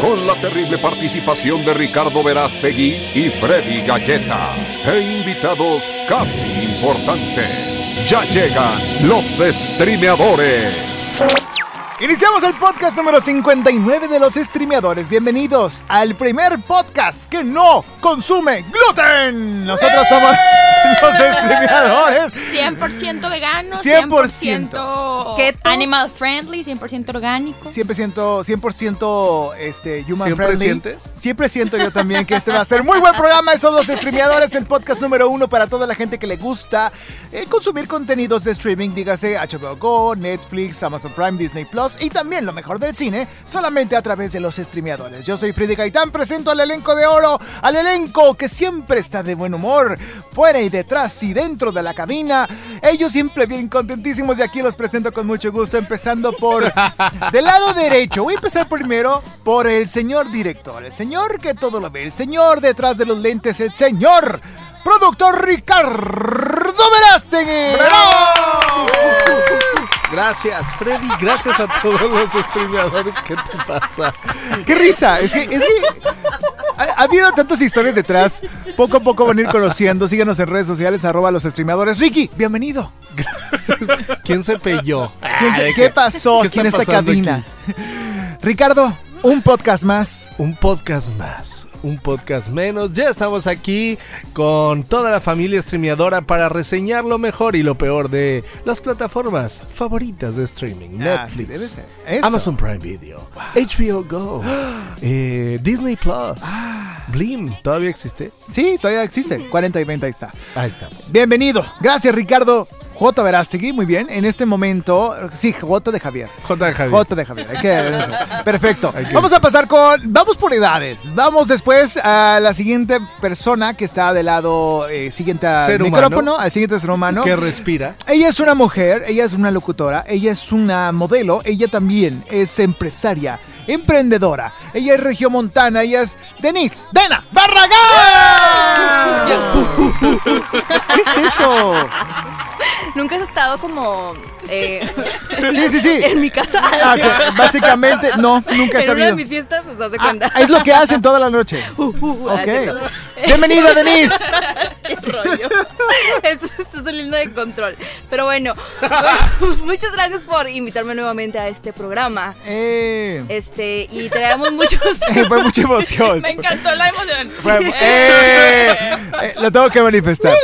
Con la terrible participación de Ricardo Verástegui y Freddy Galleta. E invitados casi importantes. Ya llegan los streameadores. Iniciamos el podcast número 59 de los streameadores. Bienvenidos al primer podcast que no consume gluten. Nosotros somos los streameadores. 100% vegano, 100%. 100%, Keto. animal friendly, 100% orgánico. 100%, 100% este, human ¿Siempre friendly. sientes? Siempre siento yo también que este va a ser muy buen programa. Esos dos streameadores, el podcast número uno para toda la gente que le gusta eh, consumir contenidos de streaming, dígase HBO Go, Netflix, Amazon Prime, Disney Plus y también lo mejor del cine, solamente a través de los streameadores. Yo soy Freddy Gaitán, presento al elenco de oro, al elenco que siempre está de buen humor, fuera y detrás y dentro de la cabina. Ellos siempre bien contentísimos y aquí los presento con mucho gusto, empezando por del lado derecho. Voy a empezar primero por el señor director, el señor que todo lo ve, el señor detrás de los lentes, el señor productor Ricardo Verástegui. Gracias, Freddy. Gracias a todos los streameadores. ¿Qué te pasa? ¡Qué risa! Es que, es que ha, ha habido tantas historias detrás. Poco a poco van a ir conociendo. Síganos en redes sociales, arroba los streameadores. Ricky, bienvenido. ¿Quién se pelló? ¿Quién se- Ay, ¿Qué pasó ¿Qué aquí en está esta cabina? Ricardo, un podcast más. Un podcast más, un podcast menos. Ya estamos aquí con toda la familia streameadora para reseñar lo mejor y lo peor de las plataformas favoritas de streaming. Debe Netflix. Amazon Prime Video, HBO Go, eh, Disney Plus, Ah. Blim. ¿Todavía existe? Sí, todavía existe. 40 y 20, ahí está. Ahí está. Bienvenido. Gracias, Ricardo. J. Verástegui, muy bien. En este momento, sí, J de Javier. J. de Javier. J de Javier. hay que- Perfecto. Hay que- Vamos a pasar con. Vamos por edades. Vamos después a la siguiente persona que está del lado eh, siguiente al Ser humano. micrófono, al siguiente ser humano. Que respira. Ella es una mujer, ella es una locutora, ella es una modelo, ella también es empresaria, emprendedora. Ella es regiomontana, ella es Denise Dena Barragán. ¿Qué es eso? Nunca has estado como eh, Sí, sí, sí. en mi casa. Ah, básicamente, no, nunca he en una de sabido. mis fiestas, ¿se das Ah, cuenta? es lo que hacen toda la noche. Uh, uh, uh, Ok. haciendo- Bienvenida, Denise. Qué rollo. Esto se está saliendo de control. Pero bueno, muchas gracias por invitarme nuevamente a este programa. Eh, Este, y traemos muchos fue mucha emoción. Me encantó la emoción. Fue- eh, eh, lo tengo que manifestar.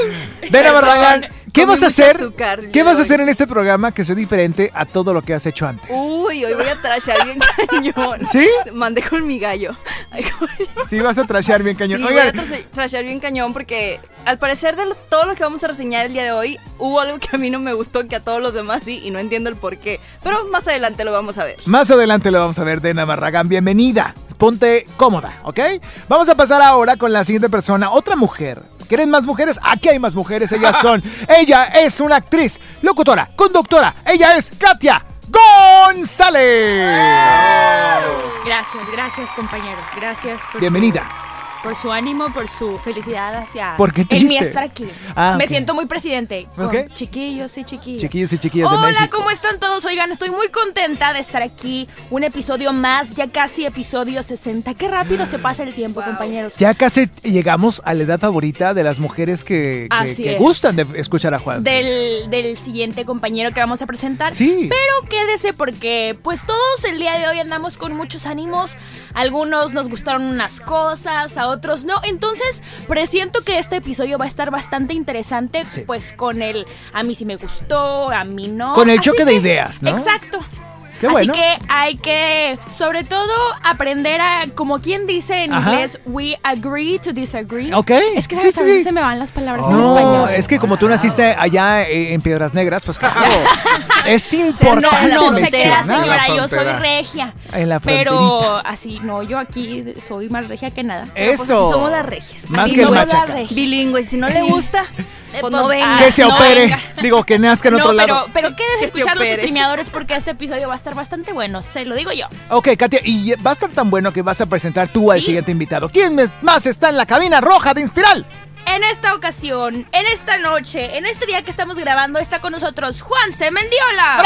Dena Barragán, ¿qué vas a hacer? azúcar ¿Qué vas a hacer en este programa que sea diferente a todo lo que has hecho antes? Uy, hoy voy a trashar bien cañón. ¿Sí? Mandé con mi gallo. Ay, Sí, vas a trashear bien cañón. Sí, voy a trashear bien cañón porque al parecer de lo- todo lo que vamos a reseñar el día de hoy hubo algo que a mí no me gustó que a todos los demás sí y no entiendo el por qué. Pero más adelante lo vamos a ver. más adelante lo vamos a ver, Dena Barragán. Bienvenida. Ponte cómoda, ¿ok? Vamos a pasar ahora con la siguiente persona, otra mujer. ¿Quieren más mujeres? Aquí hay más mujeres. Ellas son. Ella es una actriz, locutora, conductora. Ella es Katia González. Gracias, gracias compañeros. Gracias por Bienvenida. Por su ánimo, por su felicidad hacia ¿Por qué el mi triste? estar aquí. Ah, Me siento muy presidente. Con chiquillos y chiquillas. Chiquillos y chiquillas de Hola, México. ¿cómo están todos? Oigan, estoy muy contenta de estar aquí. Un episodio más, ya casi episodio 60. Qué rápido se pasa el tiempo, compañeros. Ya casi llegamos a la edad favorita de las mujeres que, que- que gustan de escuchar a Juan. del, del siguiente compañero que vamos a presentar. Sí. Pero quédese porque pues todos el día de hoy andamos con muchos ánimos. Algunos nos gustaron unas cosas, a otros no. Entonces presiento que este episodio va a estar bastante interesante. Pues con el a mí sí me gustó, a mí no. Con el Así choque de ideas, ¿no? Exacto. Qué Así bueno. que hay que, sobre todo, aprender a, como quien dice en Ajá. inglés, we agree to disagree. Ok. Es que Sí, ¿sabes? sí, a veces se me van las palabras en No, español. es que como tú naciste allá eh, en Piedras Negras, pues claro, es importante No, no se crea, señora, yo soy regia. En la Pero así, no, yo aquí soy más regia que nada. Pues, Eso. somos las regias. Más Así que somos las regias. Bilingüe, si no le gusta, pues pues, no venga. Que se no opere. venga. Digo, que nazca en No, otro pero, lado. pero quedes Que escuchar los streameadores porque este episodio va a estar bastante bueno, se lo digo yo. Ok, Katia, y va a estar tan bueno que vas a presentar tú al Sí. siguiente invitado. ¿Quién más está en la cabina roja de Inspiral? En esta ocasión, en esta noche, en este día que estamos grabando, está con nosotros Juanse Mendiola.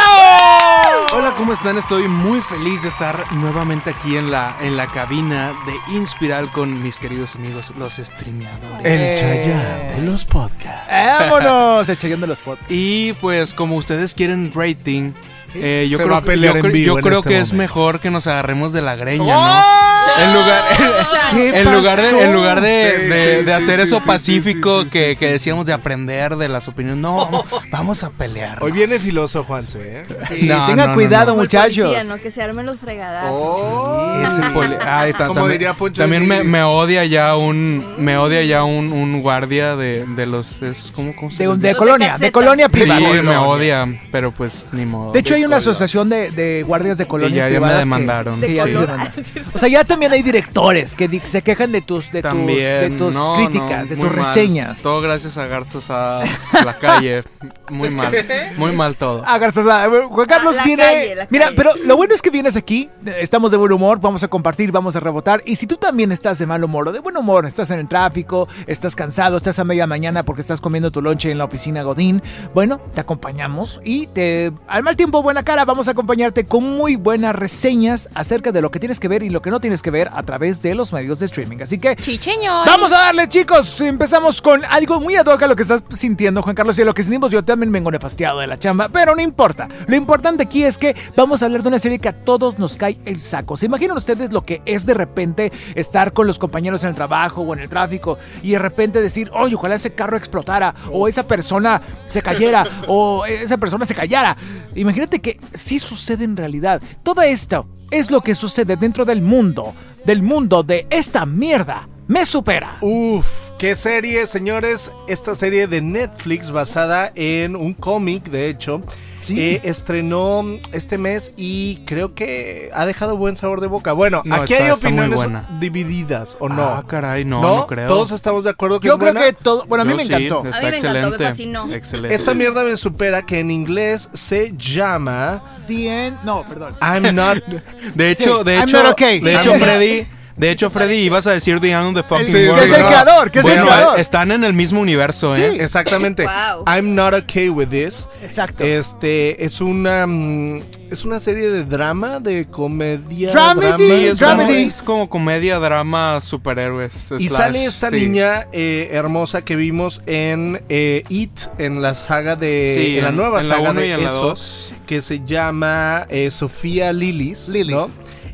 Hola, ¿cómo están? Estoy muy feliz de estar nuevamente aquí en la, en la cabina de Inspiral con mis queridos amigos, los streameadores. El Chayán de los podcasts. ¡Vámonos! Echando los fotos. Y pues como ustedes quieren rating, eh, yo Se creo, va a pelear yo en vivo yo en creo este que es momento. mejor que nos agarremos de la greña, ¿no? En lugar, ¿Qué en lugar de, en lugar de, Sí, de- sí, de sí, hacer sí, eso sí, pacífico sí, sí, que, sí, que sí. decíamos de aprender de las opiniones, no, vamos, vamos a pelear. Hoy viene filoso, Juanse, ¿eh? Y No, tengan no, no, cuidado, no. Como el muchachos. policía, ¿no? Que se armen los fregadazos. Oh. Ese poli- Ay, ta- Como también, diría Poncho también de me, Nigris. me odia ya un me odia ya un, un guardia de, de los esos, ¿cómo, cómo se De, un- les de dice? colonia, de caseta. colonia Sí, privada. me odia, pero pues ni modo. De hecho, hay una asociación de, de guardias de colonias ya- ya me privadas que- demandaron. que ya te demandaron. O sea, ya también hay directores que di- se quejan de tus, de tus, También, de tus no, críticas, no, de muy tus mal. reseñas. Todo gracias a Garzas a la calle. Muy mal, muy mal todo. Ah, gracias a- Juan Carlos La viene. calle, la Mira, calle. pero lo bueno es que vienes aquí. eh, Estamos de buen humor, vamos a compartir, vamos a rebotar. Y si tú también estás de mal humor o de buen humor, estás en el tráfico, estás cansado, estás a media mañana porque estás comiendo tu lonche en la oficina Godín, bueno, te acompañamos y te. Al mal tiempo, buena cara, vamos a acompañarte con muy buenas reseñas acerca de lo que tienes que ver y lo que no tienes que ver a través de los medios de streaming. Así que. Chicheño. Vamos a darle, chicos. Empezamos con algo muy ad hoc a lo que estás sintiendo, Juan Carlos. Y a lo que sentimos, yo también vengo nefastiado de la chamba, pero no importa. Lo importante aquí es que vamos a hablar de una serie que a todos nos cae el saco. ¿Se imaginan ustedes lo que es de repente estar con los compañeros en el trabajo o en el tráfico y de repente decir, oye, ojalá ese carro explotara o esa persona se cayera o esa persona se callara? Imagínate que sí sucede en realidad. Todo esto es lo que sucede dentro del mundo, del mundo de esta mierda. Me supera. Uf, qué serie, señores. Esta serie de Netflix basada en un cómic, de hecho, Sí. eh, estrenó este mes y creo que ha dejado buen sabor de boca. Bueno, No, aquí está- hay opiniones buena. divididas, ¿o no? Ah, caray, no, no, creo. Todos estamos de acuerdo que Yo es creo buena? que todo. Bueno, a mí Yo me sí, encantó. Está A mí me encantó, me excelente. fascinó. Excelente. Esta mierda me supera que en inglés se llama The end- No, perdón. I'm not De hecho, Sí, de I'm hecho, not okay. de hecho, Freddy, de hecho, Freddy, ibas a decir The End of the Fucking Sí, World. que es el creador, que es el creador. Están en el mismo universo, ¿eh? Sí. exactamente Wow. I'm not okay with this. Exacto. Este es una mm, es una serie de drama, de comedia, Dramedy, drama, Sí, es como, Dramedy. es como comedia, drama, superhéroes. Y sale esta sí. niña eh, hermosa que vimos en eh, It, en la saga de. Sí, en la nueva en saga la 1 de y en eso, 2. que se llama eh, Sofía Lillis. Lillis. ¿no?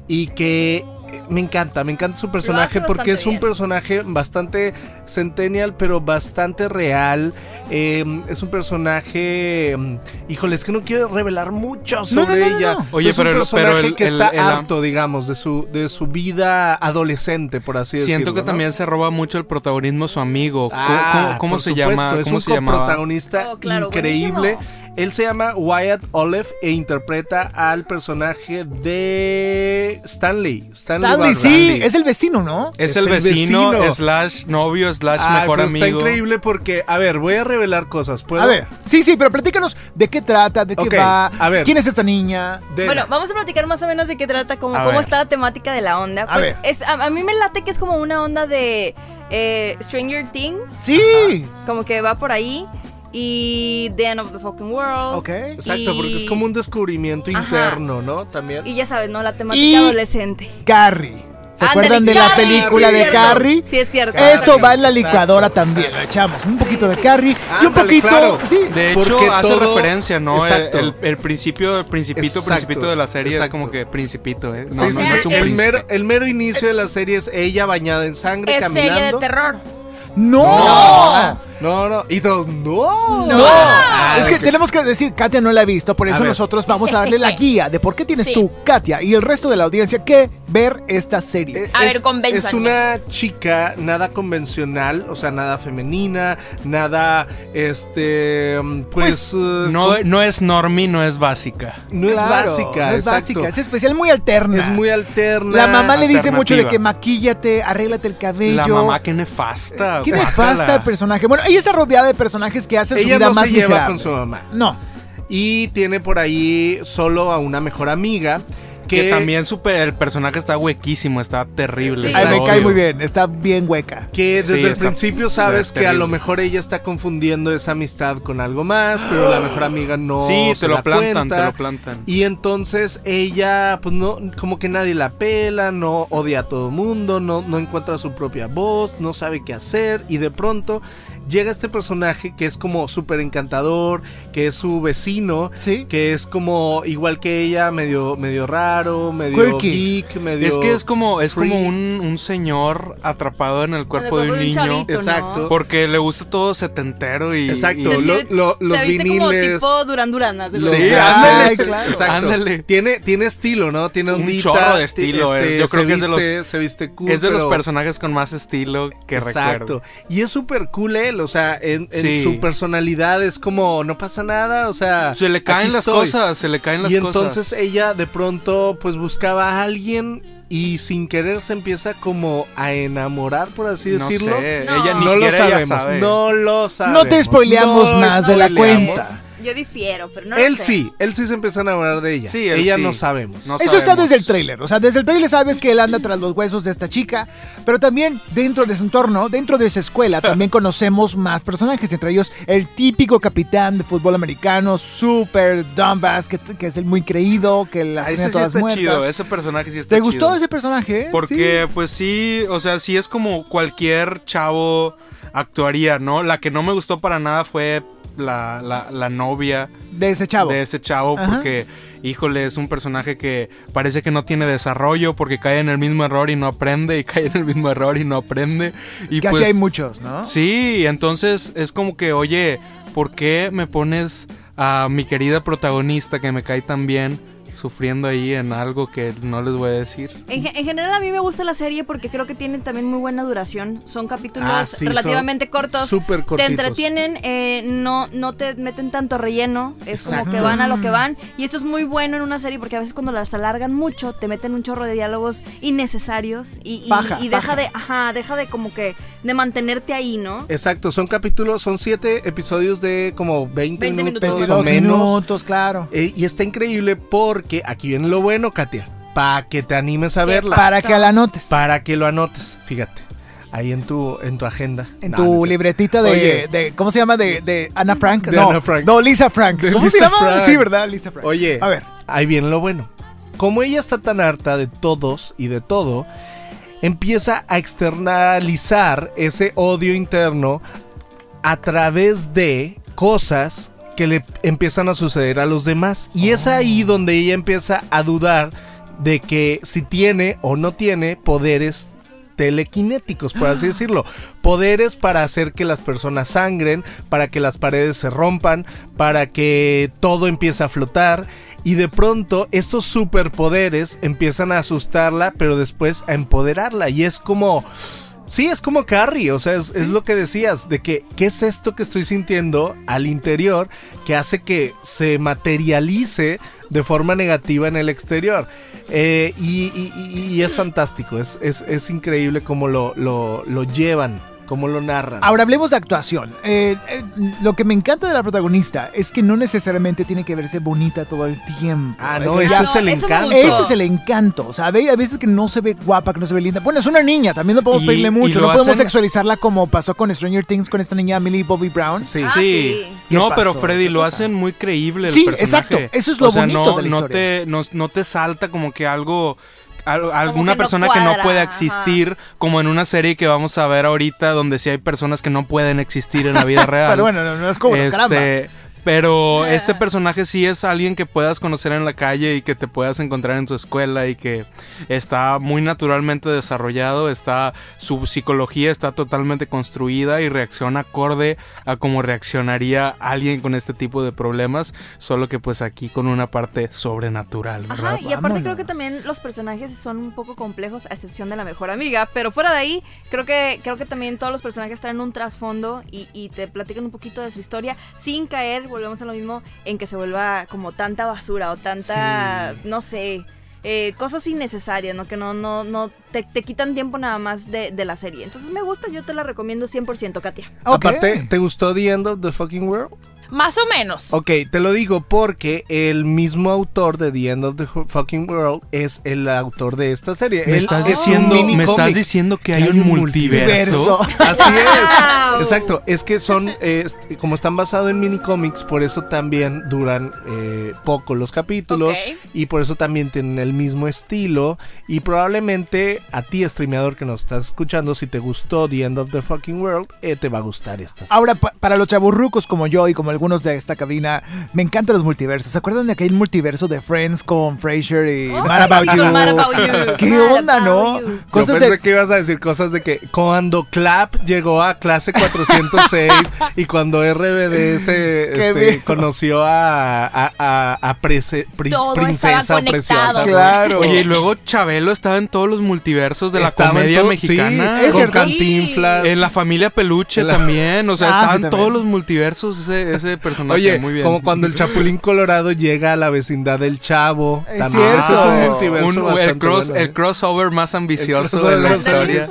Y que. Me encanta, me encanta su personaje porque es un bien. personaje bastante centennial, pero bastante real. Eh, es un personaje. mm, Híjole, es que no quiero revelar mucho sobre no, no, ella. no. Oye, es un pero el- personaje pero el- que el- está el- harto, digamos, de su, de su vida adolescente, por así decirlo. Siento que ¿no? también se roba mucho el protagonismo su amigo. ¿Cómo- Ah, ¿Cómo, cómo por se supuesto, llama? Es ¿Cómo un se coprotagonista Oh, claro, increíble. buenísimo. Él se llama Wyatt Olive e interpreta al personaje de Stanley. Stanley, Stanley, sí, es el vecino, ¿no? Es, Es el, el vecino, vecino. slash novio, slash Ah, mejor pero amigo. Está increíble porque, a ver, voy a revelar cosas. ¿Puedo? A ver, sí, sí, pero platícanos de qué trata, de qué va, a ver. quién es esta niña. Bueno, vamos a platicar más o menos de qué trata, cómo, A cómo ver. está la temática de la onda. A Pues ver. es, a, a mí me late que es como una onda de eh, Stranger Things, Sí. como que va por ahí. Y The End of the Fucking World. Ok. Exacto, y- porque es como un descubrimiento Ajá. interno, ¿no? También. Y ya sabes, ¿no? La temática Y- adolescente. Carrie. ¿Se Ándale, acuerdan de la Carrie, película sí, de cierto. Carrie? Sí, es cierto. Esto va en la Exacto. licuadora también. Le echamos un poquito de Carrie y un Ándale, poquito. claro. Sí. De hecho, Porque hace todo- referencia, ¿no? El, Exacto. el- el principio, el principito, Exacto, principito de la serie exacto. es como que principito, ¿eh? No, sí, no, sí. no es un el, príncipe. mero, el mero inicio de la serie es ella bañada en sangre, Es serie de caminando. terror. No. No. No. Y todos, no. No. Ah, es que tenemos que decir, Katia no la ha visto, por eso nosotros vamos a darle la guía de por qué tienes Sí. tú, Katia, y el resto de la audiencia que ver esta serie. Eh, A es- ver. Es una chica nada convencional, o sea, nada femenina, nada, este, mm, pues, eh, No, no es normie, no es básica. no es básica, No es exacto. básica, es especial, muy alterna. Es muy alterna. La mamá le dice mucho de que maquíllate, arréglate el cabello. La mamá que nefasta. Qué nefasta el personaje. Bueno, ella está rodeada de personajes que hacen su vida no más se lleva miserable. con su mamá. No. Y tiene por ahí solo a una mejor amiga. Que, también super, el personaje está huequísimo, está terrible. Sí. Ay, me cae muy bien, está bien hueca. Que desde Sí, el principio sabes que a lo mejor ella está confundiendo esa amistad con algo más, pero la mejor amiga no Sí, se te lo plantan, cuenta. te lo plantan. Y entonces ella, pues no, como que nadie la pela, no odia a todo mundo, no, no encuentra su propia voz, no sabe qué hacer. Y de pronto llega este personaje que es como súper encantador, que es su vecino, Sí. que es como igual que ella, medio, medio raro, medio Quirky. geek, medio. Es que es como, es como un, un señor atrapado en el cuerpo de un niño. Exacto. Porque le gusta todo setentero y. Exacto, y- lo- Se- lo- los se viste como viniles. tipo Duran Duran. haz de Los- Sí, ándale, claro. Exacto. ándale. Tiene, tiene estilo, ¿no? Tiene Un ondita, chorro de estilo, este, es. Yo creo que es de los- Se viste cool, es de los personajes con más estilo que Exacto. recuerdo. Y es súper cool él, o sea, en, en Sí. su personalidad es como, no pasa nada, o sea... Se le caen las estoy. cosas, se le caen las Y cosas. entonces ella de pronto pues buscaba a alguien y sin querer se empieza como a enamorar, por así no decirlo. sé, No. ella ni No lo sabemos, sabe. no lo sabemos. No te spoileamos No más de la cuenta. Yo difiero, pero no lo Él sé. sí, él sí se empezó a enamorar de ella. Sí, él ella sí. no sabemos. No Eso está sabemos. desde el tráiler. O sea, desde el tráiler sabes que él anda tras los huesos de esta chica. Pero también dentro de su entorno, dentro de esa escuela, también conocemos más personajes. Entre ellos, el típico capitán de fútbol americano, super dumbass, que, que es el muy creído, que las Ah, tiene Ese sí todas está muertas. chido, ese personaje sí está ¿Te gustó chido. ese personaje? Porque, pues sí, o sea, sí es como cualquier chavo actuaría, ¿no? La que no me gustó para nada fue la, la, la novia de ese chavo. de ese chavo, Ajá. porque, híjole, es un personaje que parece que no tiene desarrollo, porque cae en el mismo error y no aprende, y cae en el mismo error y no aprende. Y que pues, así hay muchos, ¿no? Sí, entonces es como que, oye, ¿por qué me pones a mi querida protagonista que me cae tan bien sufriendo ahí en algo que no les voy a decir? En, en general a mí me gusta la serie porque creo que tiene también muy buena duración. Son capítulos Ah, sí, relativamente son cortos. súper Te cortitos. entretienen, eh, no, no te meten tanto relleno. Es como Exacto. que van a lo que van. Y esto es muy bueno en una serie porque a veces cuando las alargan mucho te meten un chorro de diálogos innecesarios y, y- Paja, y deja de, ajá, deja de como que de mantenerte ahí, ¿no? Exacto, son capítulos, son siete episodios de como 20, 20 minutos, minutos. o 22 menos. minutos, claro. Eh, y está increíble porque aquí viene lo bueno, Katia. Para que te animes a ¿Qué verla. Para que la anotes. Para que lo anotes, fíjate. Ahí en tu, en tu agenda. En No, tu no sé. libretita de, Oye. de- ¿Cómo se llama? De, de Ana Frank. De no, Ana Frank. no, Lisa Frank. ¿Cómo se Lisa llama? Frank. Sí, ¿verdad? Lisa Frank. Oye, A ver. ahí viene lo bueno. Como ella está tan harta de todos y de todo, empieza a externalizar ese odio interno a través de cosas que le empiezan a suceder a los demás. Y es ahí donde ella empieza a dudar de que si tiene o no tiene poderes telequinéticos, por así decirlo. Poderes para hacer que las personas sangren, para que las paredes se rompan, para que todo empiece a flotar. Y de pronto estos superpoderes empiezan a asustarla, pero después a empoderarla. Y es como... Sí, es como Carrie, o sea, es, es lo que decías, de que, ¿qué es esto que estoy sintiendo al interior que hace que se materialice de forma negativa en el exterior? Eh, y, y- y- y es fantástico, es, es, es increíble cómo lo, lo, lo llevan, cómo lo narran. Ahora hablemos de actuación. Eh, eh, lo que me encanta de la protagonista es que no necesariamente tiene que verse bonita todo el tiempo. ah, Eh, no, ya- es el eso encanto. Eso es el encanto. O sea, ve- a veces que no se ve guapa, que no se ve linda. Bueno, es una niña, también no podemos Y- pedirle y mucho. lo No podemos hacen- sexualizarla como pasó con Stranger Things con esta niña Millie Bobby Brown. Sí. Ah, sí. No, ¿Qué pero pasó? Freddy ¿Qué lo pasa? hacen muy creíble el Sí, personaje. exacto. Eso es lo o sea, bonito no, de la no historia. te, no, no te salta como que algo... al- alguna que no persona que no puede ajá. existir, como en una serie que vamos a ver ahorita, donde sí hay personas que no pueden existir en la vida real. Pero bueno, no, no es como Este. Pero este personaje sí es alguien que puedas conocer en la calle y que te puedas encontrar en tu escuela y que está muy naturalmente desarrollado, está su psicología está totalmente construida y reacciona acorde a cómo reaccionaría alguien con este tipo de problemas, solo que pues aquí con una parte sobrenatural, ¿verdad? Ajá, y aparte creo que también los personajes son un poco complejos, a excepción de la mejor amiga. Pero fuera de ahí, creo que, creo que también todos los personajes traen un trasfondo y, y te platican un poquito de su historia sin caer, volvemos a lo mismo, en que se vuelva como tanta basura o tanta, no sé. eh, cosas innecesarias, ¿no? Que no, no, no te, te quitan tiempo nada más de, de la serie. Entonces me gusta, yo te la recomiendo 100%, Katia. Aparte, ¿te gustó The End of the Fucking World? Más o menos. Ok, te lo digo porque el mismo autor de The End of the Fucking World es el autor de esta serie. Me Él estás, es diciendo, me estás diciendo que que hay hay un multiverso. Así es. Exacto. Es que son, eh, como están basados en mini cómics, por eso también duran eh, poco los capítulos y por eso también tienen el mismo estilo. Y probablemente a ti, streameador que nos estás escuchando, si te gustó The End of the Fucking World, eh, te va a gustar esta serie. Ahora, pa- para los chaburrucos como yo y como algunos de esta cabina, me encantan los multiversos. ¿Se acuerdan de aquel multiverso de Friends con Frasier y Mad About sí, You? con Mad About You. ¿Qué Mad onda, About no? You. Yo Cosas pensé de... que ibas a decir cosas de que cuando Clap llegó a clase 406 y cuando RBD se este, conoció a, a, a, a prese- pri- Todo princesa preciosa. Claro. Oye, y luego Chabelo estaba en todos los multiversos de la Estaba comedia todo- mexicana. sí, Es con cierto. Cantinflas. En la familia Peluche la- también, o sea, Ah, sí, estaban también. todos los multiversos ese, ese personaje. Oye, muy bien. como cuando el Chapulín Colorado llega a la vecindad del Chavo. Es también. cierto. Eso es un multiverso Un- el, bastante cross, bueno, el ¿eh? crossover más ambicioso crossover de la historia.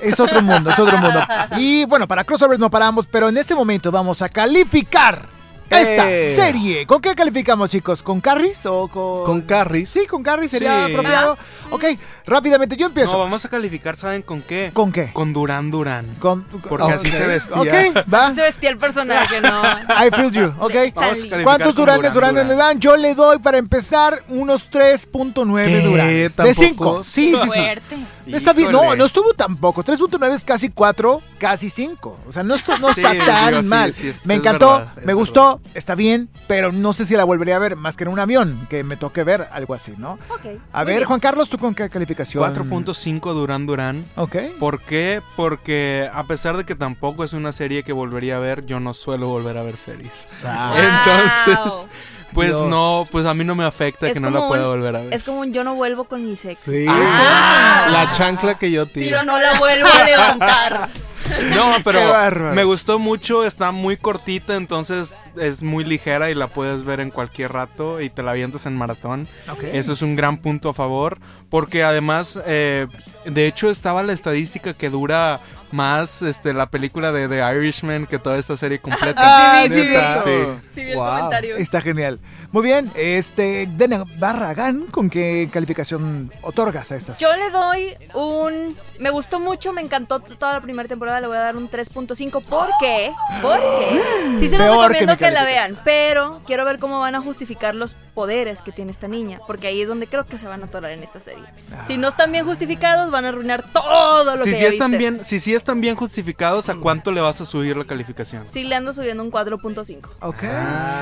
Es otro mundo, es otro mundo. Y bueno, para crossovers no paramos, pero en este momento vamos a calificar esta Eh. serie. ¿Con qué calificamos, chicos? ¿Con Carries o con...? Con Carries. Sí, con Carries sería Sí. apropiado. Ok, rápidamente yo empiezo. No, vamos a calificar, ¿saben con qué? ¿Con qué? Con Durán Durán. Con, Porque así se vestía. Ok, va. Se vestía el personaje, ¿no? I feel you, ok. Vamos a ¿Cuántos Duranes Durán Duranes le Durán. dan? Yo le doy para empezar unos 3.9 ¿Qué? Duranes. De ¿Tampoco? 5. Sí, sí, sí. Fuerte. Está bien, no, no estuvo tampoco. 3.9 es casi 4, casi 5. O sea, no, Sí, está tan digo, sí, mal. sí, es- me es encantó, verdad, es me gustó, está bien, pero no sé si la volvería a ver más que en un avión, que me toque ver algo así, ¿no? Ok. A ver, bien. Juan Carlos, ¿tú con qué calificación? 4.5 Durán Durán. Ok. ¿Por qué? Porque a pesar de que tampoco es una serie que volvería a ver, yo no suelo volver a ver series. Ah, Entonces, pues Dios. no, pues a mí no me afecta Es que no la pueda un- volver a ver. Es como un yo no vuelvo con mi sexo. Sí, Ah. la chancla que yo tiro. Tiro no la vuelvo a levantar. No, pero me gustó mucho, está muy cortita, entonces es muy ligera y la puedes ver en cualquier rato y te la avientas en maratón. Ok. Eso es un gran punto a favor, porque además, eh, de hecho, estaba la estadística que dura más este, la película de The Irishman que toda esta serie completa. Ah, Sí, sí, sí. Sí, vi el Wow. comentario. Está genial. Muy bien, este, Dena Barragán, ¿con qué calificación otorgas a esta serie? Yo le doy un... Me gustó mucho, me encantó toda la primera temporada, le voy a dar un 3.5. ¿Por qué? Porque sí se los Peor que recomiendo mi que, la vean, pero quiero ver cómo van a justificar los poderes que tiene esta niña, porque ahí es donde creo que se van a atorar en esta serie. Si no están bien justificados, van a arruinar todo lo Si que sí ya están viste. bien, si sí están bien justificados, ¿a cuánto le vas a subir la calificación? Sí le ando subiendo un 4.5. Ok.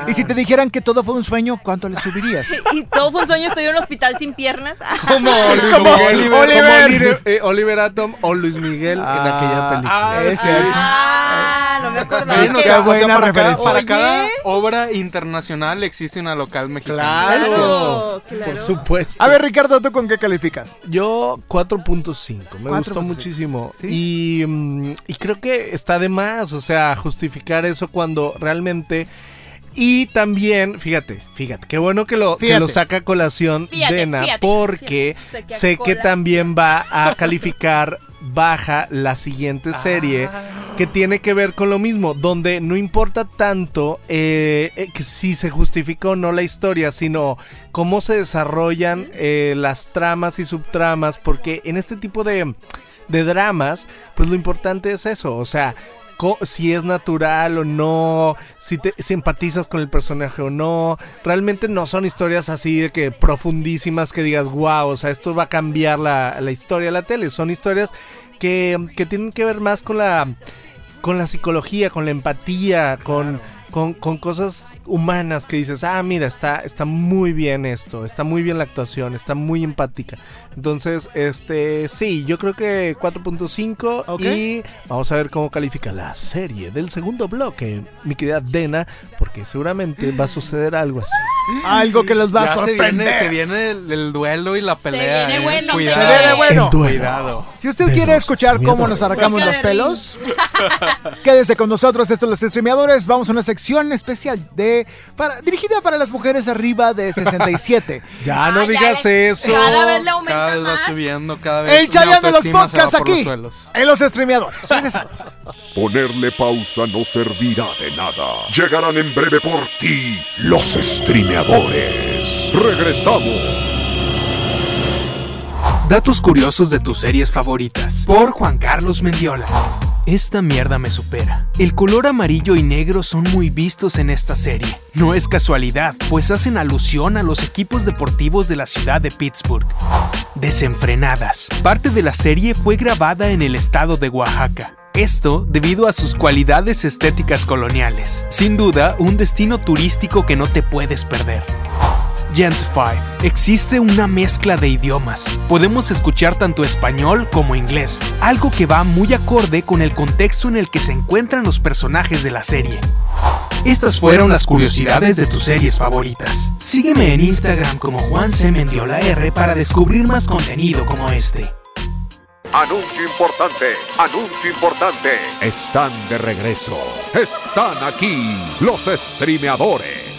Y si te dijeran que todo fue un sueño, ¿cuánto le subirías? Y todo fue un sueño, estoy en un hospital sin piernas. Como, Como Oliver, Oliver. como Oliver, eh, Oliver Atom o Luis Miguel en Ah, aquella película. ah, es sí. cierto. Ah, no me acordaba. Sí, qué o sea, o sea, buena para, cada, referencia. para cada obra internacional existe una local mexicana. Claro, Claro, por supuesto. A ver, Ricardo, ¿tú con qué calificas? Yo 4.5, me gustó 4.5. muchísimo. ¿Sí? Y, mm, y creo que está de más, o sea, justificar eso cuando realmente... Y también, fíjate, fíjate, qué bueno que lo, que lo saca a colación Fíjate, Dena, fíjate, porque fíjate. Sé que también va a calificar baja la siguiente serie que tiene que ver con lo mismo, donde no importa tanto eh, eh, que si se justifica o no la historia, sino cómo se desarrollan eh, las tramas y subtramas, porque en este tipo de, de dramas, pues lo importante es eso, o sea, si es natural o no, si, te, si empatizas con el personaje o no. Realmente no son historias así de que profundísimas que digas, wow, o sea, esto va a cambiar la, la historia de la tele. Son historias que, que tienen que ver más con la, con la psicología, con la empatía, con, con, con cosas humanas que dices, ah, mira, está, está muy bien esto, está muy bien la actuación, está muy empática. Entonces, este, sí, yo creo que 4.5 Ok. y vamos a ver cómo califica la serie del segundo bloque, mi querida Dena, porque seguramente va a suceder algo así. Algo que los va a Ya se sorprender. viene, se viene el, el duelo y la pelea. viene eh. bueno, se Cuidado. viene bueno. El duelo. Cuidado. Si usted de quiere los escuchar cómo nos arrancamos los pelos, quédese con nosotros, estos los streameadores. Vamos a una sección especial de para, dirigida para las mujeres arriba de 67. Ya no Ah, ya digas le- eso. Cada vez le aumenta Cada vez va más. subiendo, cada vez El Chayanne de los podcasts los aquí, en los streameadores. Ponerle pausa no servirá de nada. Llegarán en breve por ti los streameadores. Regresamos. Datos curiosos de tus series favoritas. Por Juan Carlos Mendiola. Esta mierda me supera. El color amarillo y negro son muy vistos en esta serie. No es casualidad, pues hacen alusión a los equipos deportivos de la ciudad de Pittsburgh. Desenfrenadas. Parte de la serie fue grabada en el estado de Oaxaca. Esto debido a sus cualidades estéticas coloniales. Sin duda, un destino turístico que no te puedes perder. Gentify. Existe una mezcla de idiomas. Podemos escuchar tanto español como inglés, algo que va muy acorde con el contexto en el que se encuentran los personajes de la serie. Estas fueron las curiosidades de tus series favoritas. Sígueme en Instagram como Juan C. Mendiola R para descubrir más contenido como este. Anuncio importante, anuncio importante. Están de regreso. Están aquí los streameadores.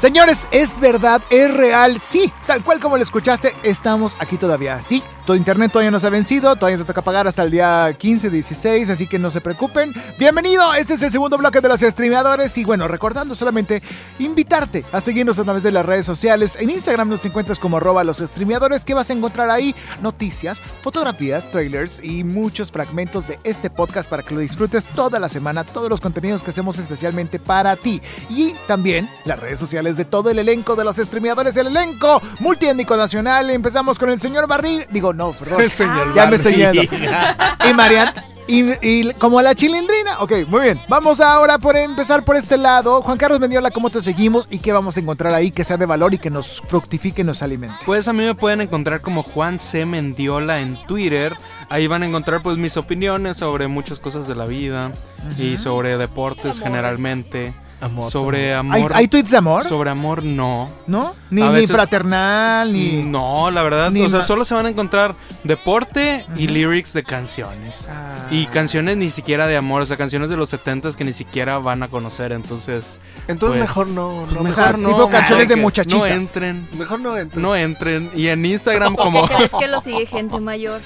Señores, es verdad, es real, sí, tal cual como lo escuchaste, estamos aquí todavía. Sí, tu internet todavía no se ha vencido, todavía te toca pagar hasta el día 15, 16, así que no se preocupen. Bienvenido, este es el segundo bloque de los streameadores y bueno, recordando solamente invitarte a seguirnos a través de las redes sociales. En Instagram nos encuentras como arroba los streameadores, que vas a encontrar ahí noticias, fotografías, trailers y muchos fragmentos de este podcast para que lo disfrutes toda la semana, todos los contenidos que hacemos especialmente para ti. Y también las redes sociales de todo el elenco de los streameadores, el elenco multiétnico nacional. Empezamos con el señor Barril, digo, no, perdón. El señor Ya me estoy yendo. y Marian. Y, y como la chilindrina. Ok, muy bien. Vamos ahora por empezar por este lado. Juan Carlos Mendiola, ¿cómo te seguimos? ¿Y qué vamos a encontrar ahí que sea de valor y que nos fructifique y nos alimente? Pues a mí me pueden encontrar como Juan C. Mendiola en Twitter. Ahí van a encontrar pues mis opiniones sobre muchas cosas de la vida y sobre deportes generalmente. Amor. Sobre ¿Hay, amor. hay tweets de amor? Sobre amor no. ¿No? Ni, ni fraternal, ni... No, la verdad, Ni o sea, solo se van a encontrar deporte y lyrics de canciones. Ah. Y canciones ni siquiera de amor, o sea, canciones de los 70 que ni siquiera van a conocer, entonces... Entonces pues, mejor no, no, pues mejor no. tipo canciones de muchachitas. No entren, Mejor no entro. no entren. Y en Instagram como... ¿Qué crees que lo sigue gente mayor?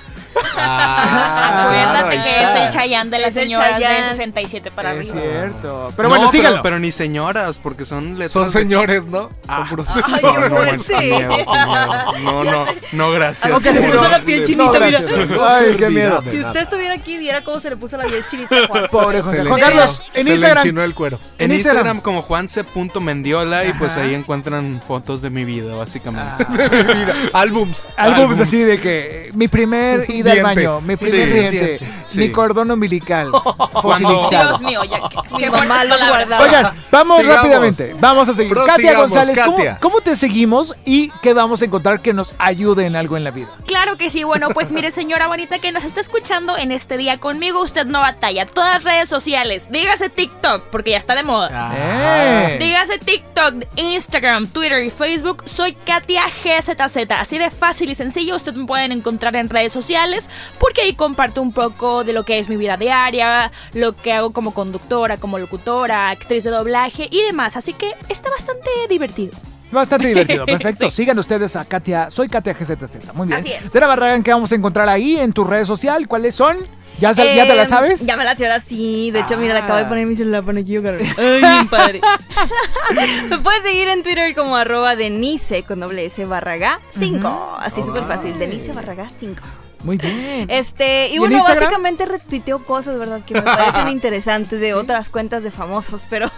Ah, Acuérdate ahí que está. es el Chayanne de las Es el señoras de Chayanne. 67 para Es arriba. cierto. Pero No, bueno, síganlo. Pero, ni señoras, porque son letras... Son de- señores, ¿no? Ah. Son puros Ay, No, qué no, fuerte. qué miedo, qué miedo. No, no, no, gracias. Ok, Se le puso no, la piel no, chinita, mira. gracias. Ay, qué miedo. Si usted estuviera aquí, viera cómo se le puso la piel chinita a Juan. Pobre Juan, Se le Juan enchinó- Carlos, en se le Instagram. enchinó el cuero. En En Instagram, Instagram. como juance.mendiola y pues Ajá. ahí encuentran fotos de mi vida, básicamente. Álbums. Álbumes así de que eh, mi primer ida al baño, mi primer Sí. diente, Sí. mi cordón umbilical. Cuando-. Dios mío, ya que. Qué mamá lo guardaba. Oigan, vamos Sigamos. rápidamente. Vamos a seguir. Katia González, ¿cómo, Katia. cómo te seguimos y qué vamos a encontrar que nos ayude en algo en la vida? Claro que sí, bueno, pues mire señora bonita que nos está escuchando en este día conmigo, usted no batalla, todas redes sociales, dígase TikTok, porque ya está de moda. Eh. Dígase TikTok, Instagram, Twitter y Facebook. Soy Katia GZZ. Así de fácil y sencillo. Ustedes me pueden encontrar en redes sociales porque ahí comparto un poco de lo que es mi vida diaria, lo que hago como conductora, como locutora, actriz de doblaje y demás. Así que está bastante divertido. Bastante divertido, perfecto. Sí. Sigan ustedes a Katia, soy Katia GZZ. Muy bien. Así es. Dera Barragán, ¿qué vamos a encontrar ahí en tu red social? ¿Cuáles son? ¿Ya, sa- ¿ya te la Em, sabes? Ya me la sé ahora sí. De hecho, mira, le acabo de Ah. poner mi celular para que yo agarre. Ay, mi padre. me puedes seguir en Twitter como arroba Denise con doble S Barraga 5. Así súper fácil. Denise Barraga 5. Muy bien. Este, y, en bueno, básicamente retuiteo cosas, ¿verdad? Que me parecen interesantes de otras cuentas de famosos, pero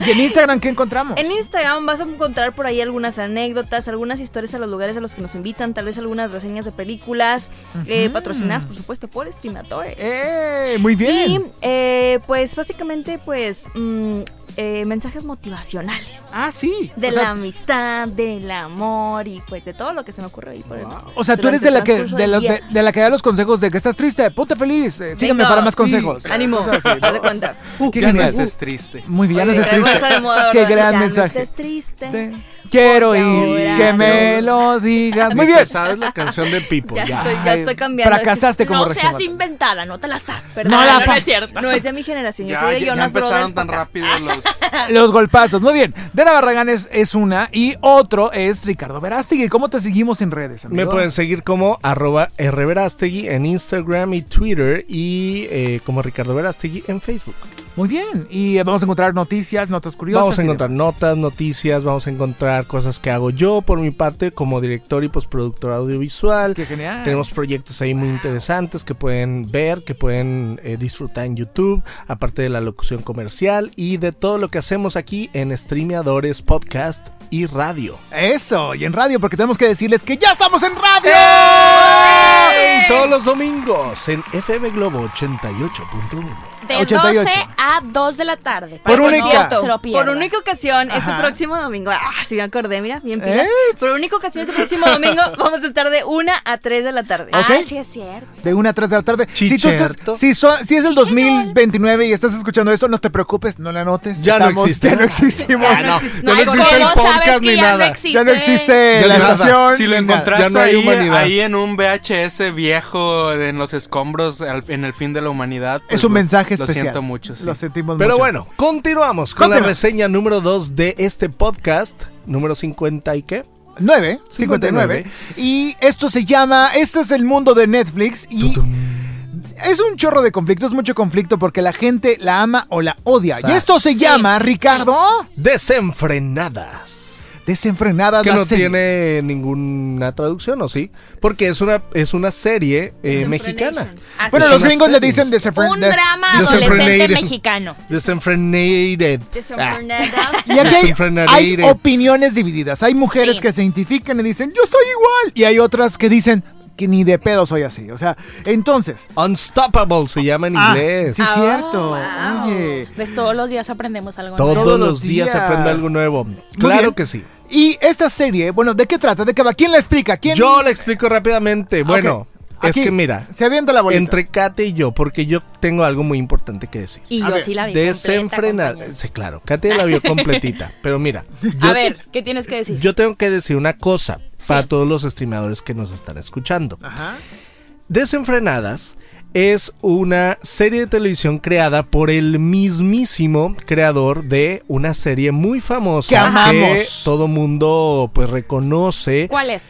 ¿Y en Instagram qué encontramos? en Instagram vas a encontrar por ahí algunas anécdotas, algunas historias a los lugares a los que nos invitan, tal vez algunas reseñas de películas, eh, patrocinadas, por supuesto, por streamadores. ¡Eh! Muy Y bien. eh, pues básicamente pues mm, eh, mensajes motivacionales. Ah, sí. De O sea, la amistad, del amor y pues de todo lo que se me ocurre ahí por el O sea, tú eres de la que de, del los- día. de, de la que da los consejos de que estás triste, ponte feliz, eh, sígueme Venga, para más sí, consejos. Ánimo, así, ¿no? haz de cuenta. Uh, Qué Ya no estés triste. Muy bien, ya no estés triste. moda, Qué gran Ya no mensaje. estés triste. Te quiero Porque ir, ahora que me no. lo digas. Muy bien. sabes la canción de Pipo. Ya, ya. estoy, ya estoy cambiando. Fracasaste como No seas inventada, no te la sabes. No la no, pases. es cierto. No es de mi generación. Yo Ya, soy de ya- ya Jonas empezaron Brothers. tan para acá. rápido los... Los golpazos, muy bien. Dana Barragán es, es una y otro es Ricardo Verástegui. ¿Cómo te seguimos en redes, amigo? Me pueden seguir como arroba rverastegui en Instagram y Twitter y eh, como Ricardo Verastegui en Facebook. Muy bien. Y eh, vamos a encontrar noticias, notas curiosas. Vamos a encontrar notas, noticias, vamos a encontrar cosas que hago yo por mi parte como director y postproductor audiovisual. Qué genial. Tenemos proyectos ahí muy interesantes que pueden ver, que pueden eh, disfrutar en YouTube, aparte de la locución comercial y de todo lo que hacemos aquí en Streameadores Podcast y Radio. Eso, y en radio, porque tenemos que decirles que ya estamos en radio. ¡Ey! Todos los domingos en FM Globo 88.1. De 88. 12 a 2 de la tarde. Por única. no se lo pierdan. Por única ocasión, este Ajá. próximo domingo, ah, sí me acordé, mira, bien pilas. Eh, Por única ocasión, este próximo domingo vamos a estar de 1 a 3 de la tarde. Ah, Ok. sí es cierto. De una a tres de la tarde. Si, tú estás- si, so- si es el 2029 y estás escuchando esto, no te preocupes, no la anotes. Ya no Estamos- existe. Ya no existimos. Ah, no, no no, existe el ¿Cómo podcast ni nada. no? Ya no existe Ya la nada. estación. Si lo encontraste Ya no hay ahí, humanidad. ahí en un VHS viejo en los escombros al- en el fin de la humanidad. pues, Es un lo- mensaje Lo especial. siento mucho. sí. Lo sentimos Pero mucho. bueno, continuamos con la reseña número 2 de este podcast, número 50 y qué. 9, 59. Y esto se llama, este es el mundo de Netflix y es un chorro de conflictos, mucho conflicto porque la gente la ama o la odia. Y esto se Sí, llama, Ricardo, Desenfrenadas. Desenfrenadas Que la no serie. tiene ninguna traducción, ¿o sí? Porque es una, es una serie eh, mexicana. Así Bueno, los gringos le dicen desenfren- Un des- drama Desenfrenated. adolescente mexicano. Desenfrenated. Ah, Desenfrenadas. Y aquí hay, opiniones divididas. Hay mujeres Sí. que se identifican y dicen, yo soy igual. Y hay otras que dicen que ni de pedo soy así. O sea, entonces... Unstoppable se llama en Ah, inglés. sí, Ah, cierto. wow. Oye. Todos los días aprendemos algo Todos, nuevo. Todos los los días días. aprende algo nuevo. Claro bien. que sí. Y esta serie, bueno, ¿de qué trata? ¿De qué va? ¿Quién la explica? ¿Quién? Yo le explico rápidamente. Bueno, es Aquí, que mira, Se avienta la bolita. entre Kate y yo, porque yo tengo algo muy importante que decir. Y A yo ver, sí la vi. Desenfrenada. Sí, claro, Kate la vio completita. pero mira, yo, A ver, ¿qué tienes que decir? yo tengo que decir una cosa para todos los streamadores que nos están escuchando. Ajá. Desenfrenadas es una serie de televisión creada por el mismísimo creador de una serie muy famosa Que amamos. todo mundo pues reconoce ¿Cuál es?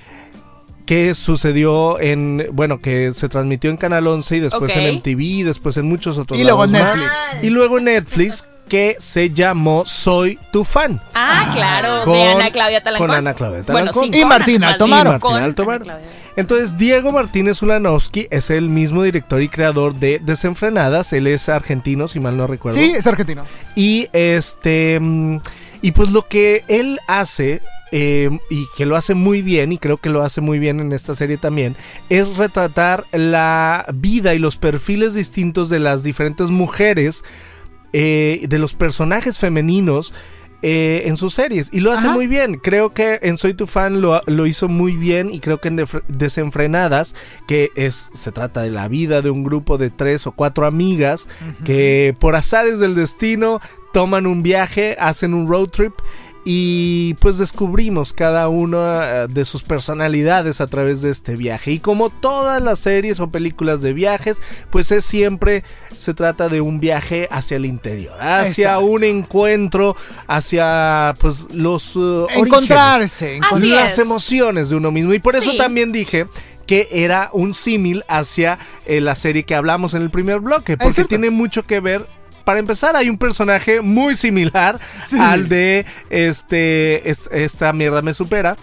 que sucedió en bueno que se transmitió en Canal 11 y después en MTV después en muchos otros Y luego más. Netflix. y luego en Netflix que se llamó Soy tu fan Ah, claro, Con- de Ana Claudia Talancón. con Ana Claudia Bueno, Talancón. sí, Y Martín Altomaro. Y Martín Altomaro. Claudia. Entonces, Diego Martínez Ulanowski es el mismo director y creador de Desenfrenadas. Él es argentino, si mal no recuerdo. Sí, es argentino. Y este. mm, Y pues lo que él hace. eh, y que lo hace muy bien, y creo que lo hace muy bien en esta serie también, es retratar la vida y los perfiles distintos de las diferentes mujeres, eh, de los personajes femeninos eh, en sus series. Y lo hace Ajá. muy bien. Creo que en Soy tu fan lo, lo hizo muy bien. Y creo que en Desenfrenadas, que es se trata de la vida de un grupo de tres o cuatro amigas que por azares del destino toman un viaje, hacen un road trip. Y pues descubrimos cada una eh, de sus personalidades a través de este viaje. Y como todas las series o películas de viajes, pues es siempre se trata de un viaje hacia el interior, hacia Exacto. un encuentro, hacia pues los uh, Encontrarse. las es. emociones de uno mismo. Y por eso también dije que era un símil hacia eh, la serie que hablamos en el primer bloque, porque tiene mucho que ver. Para empezar, hay un personaje muy similar Sí. al de este es- esta mierda me supera.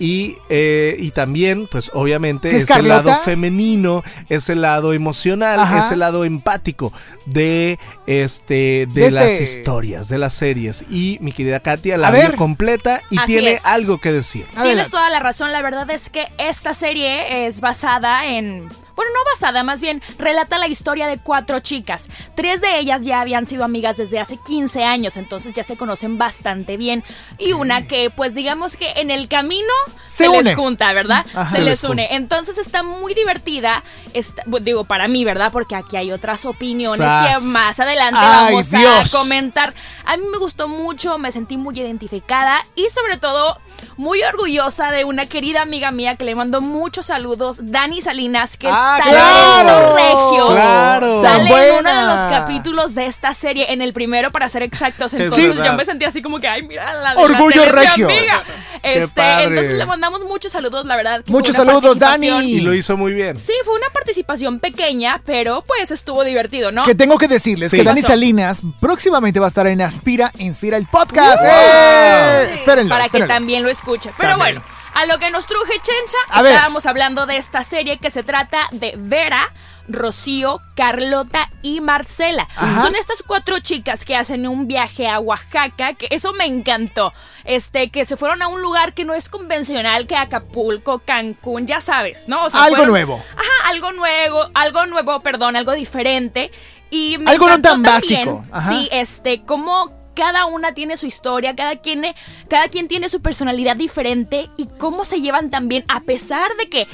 Y, eh, y también, pues obviamente, ¿Qué es es el lado femenino, es el lado emocional, Ajá. es el lado empático de este de, De las este- historias, de las series. Y mi querida Katia la vio completa y Así tiene es. algo que decir. Tienes Adelante. toda la razón, la verdad es que esta serie es basada en... Bueno, no basada, más bien relata la historia de cuatro chicas. Tres de ellas ya habían sido amigas desde hace 15 años, entonces ya se conocen bastante bien. Y una que, pues digamos que en el camino Se les junta, ¿verdad? Ajá. Se les une. Entonces está muy divertida, está- digo, para mí, ¿verdad? Porque aquí hay otras opiniones Sas. que más adelante Ay, vamos Dios. a comentar. A mí me gustó mucho, me sentí muy identificada y sobre todo muy orgullosa de una querida amiga mía que le mando muchos saludos, Dani Salinas, que Ah, claro. regio. Claro. Sale Tan en uno buena. de los capítulos de esta serie, en el primero para ser exactos. Es Entonces yo me sentí así como que, ay, mira la de Orgullo la regio. amiga. Este, entonces le mandamos muchos saludos, la verdad. Muchos saludos, Dani. Y lo hizo muy bien. Sí, fue una participación pequeña, pero pues estuvo divertido, ¿no? Que tengo que decirles Sí. que Dani. Salinas próximamente va a estar en Aspira Inspira el podcast. ¡Uh! ¡Eh! Espérenlo. para espérenlo. que también lo escuche. Pero También. bueno, a lo que nos truje Chencha, A ver. estábamos hablando de esta serie que se trata de Vera, Rocío, Carlota y Marcela. Ajá. Son estas cuatro chicas que hacen un viaje a Oaxaca, que eso me encantó. Este, que se fueron a un lugar que no es convencional, que Acapulco, Cancún, ya sabes, ¿no? O Algo fueron- nuevo. Ajá, algo nuevo, algo nuevo, perdón, algo diferente. Y me Algo no tan también, básico. Ajá. Sí, este, cómo cada una tiene su historia, cada quien, cada quien tiene su personalidad diferente y cómo se llevan también, a pesar de que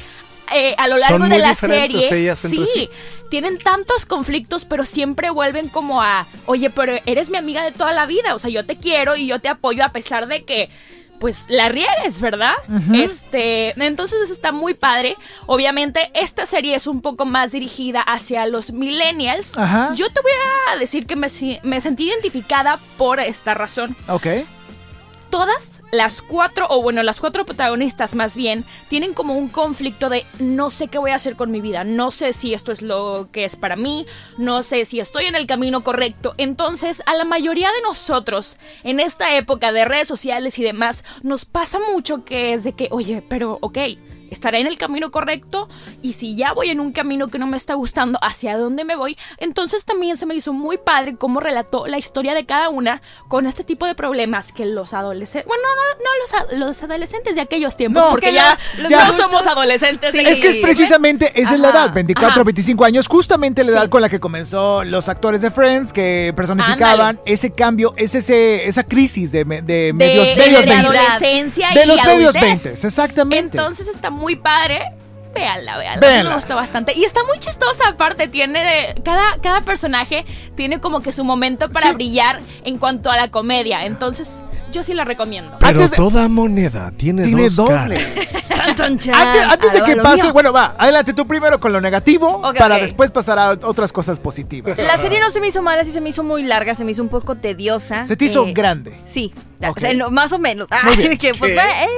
eh, a lo largo Son de la serie, sí, sí. tienen tantos conflictos, pero siempre vuelven como a, oye, pero eres mi amiga de toda la vida, o sea, yo te quiero y yo te apoyo a pesar de que pues la riegues, ¿verdad? Este, entonces eso está muy padre. Obviamente esta serie es un poco más dirigida hacia los millennials. Ajá. Yo te voy a decir que me, me sentí identificada por esta razón. Ok. Todas las cuatro, o bueno, las cuatro protagonistas más bien, tienen como un conflicto de no sé qué voy a hacer con mi vida, no sé si esto es lo que es para mí, no sé si estoy en el camino correcto. Entonces, a la mayoría de nosotros, en esta época de redes sociales y demás, nos pasa mucho que es de que, oye, pero ok, estaré en el camino correcto y si ya voy en un camino que no me está gustando, ¿hacia dónde me voy? Entonces también se me hizo muy padre cómo relató la historia de cada una con este tipo de problemas que los adolescentes, bueno, no, no los, los adolescentes de aquellos tiempos, No, porque que ya, los- los no adultos- somos adolescentes. Sí. Es que es precisamente, esa es la Ajá, edad, 24 ajá. 25 años, justamente la edad Sí. con la que comenzó los actores de Friends, que personificaban Ándale. ese cambio, es ese, esa crisis de, de de, medios, de- medios de 20. adolescencia De y los medios adultez. 20, exactamente. Entonces está muy padre. Véanla, véanla. Véanla. Me gustó bastante. Y está muy chistosa aparte. Tiene de. Cada, cada personaje tiene como que su momento para Sí. brillar en cuanto a la comedia. Entonces, yo sí la recomiendo. Pero Antes de- toda moneda tiene, Tiene dos doble. caras. Chan, chan, chan. Antes, antes de que pase, mío. bueno, va, adelante tú primero con lo negativo Ok, para después pasar a otras cosas positivas. La serie no se me hizo mala, sí se me hizo muy larga, se me hizo un poco tediosa. Se te hizo Eh, grande. Sí, ya, Ok. o sea, no, más o menos. Muy Ay, que, pues, eh.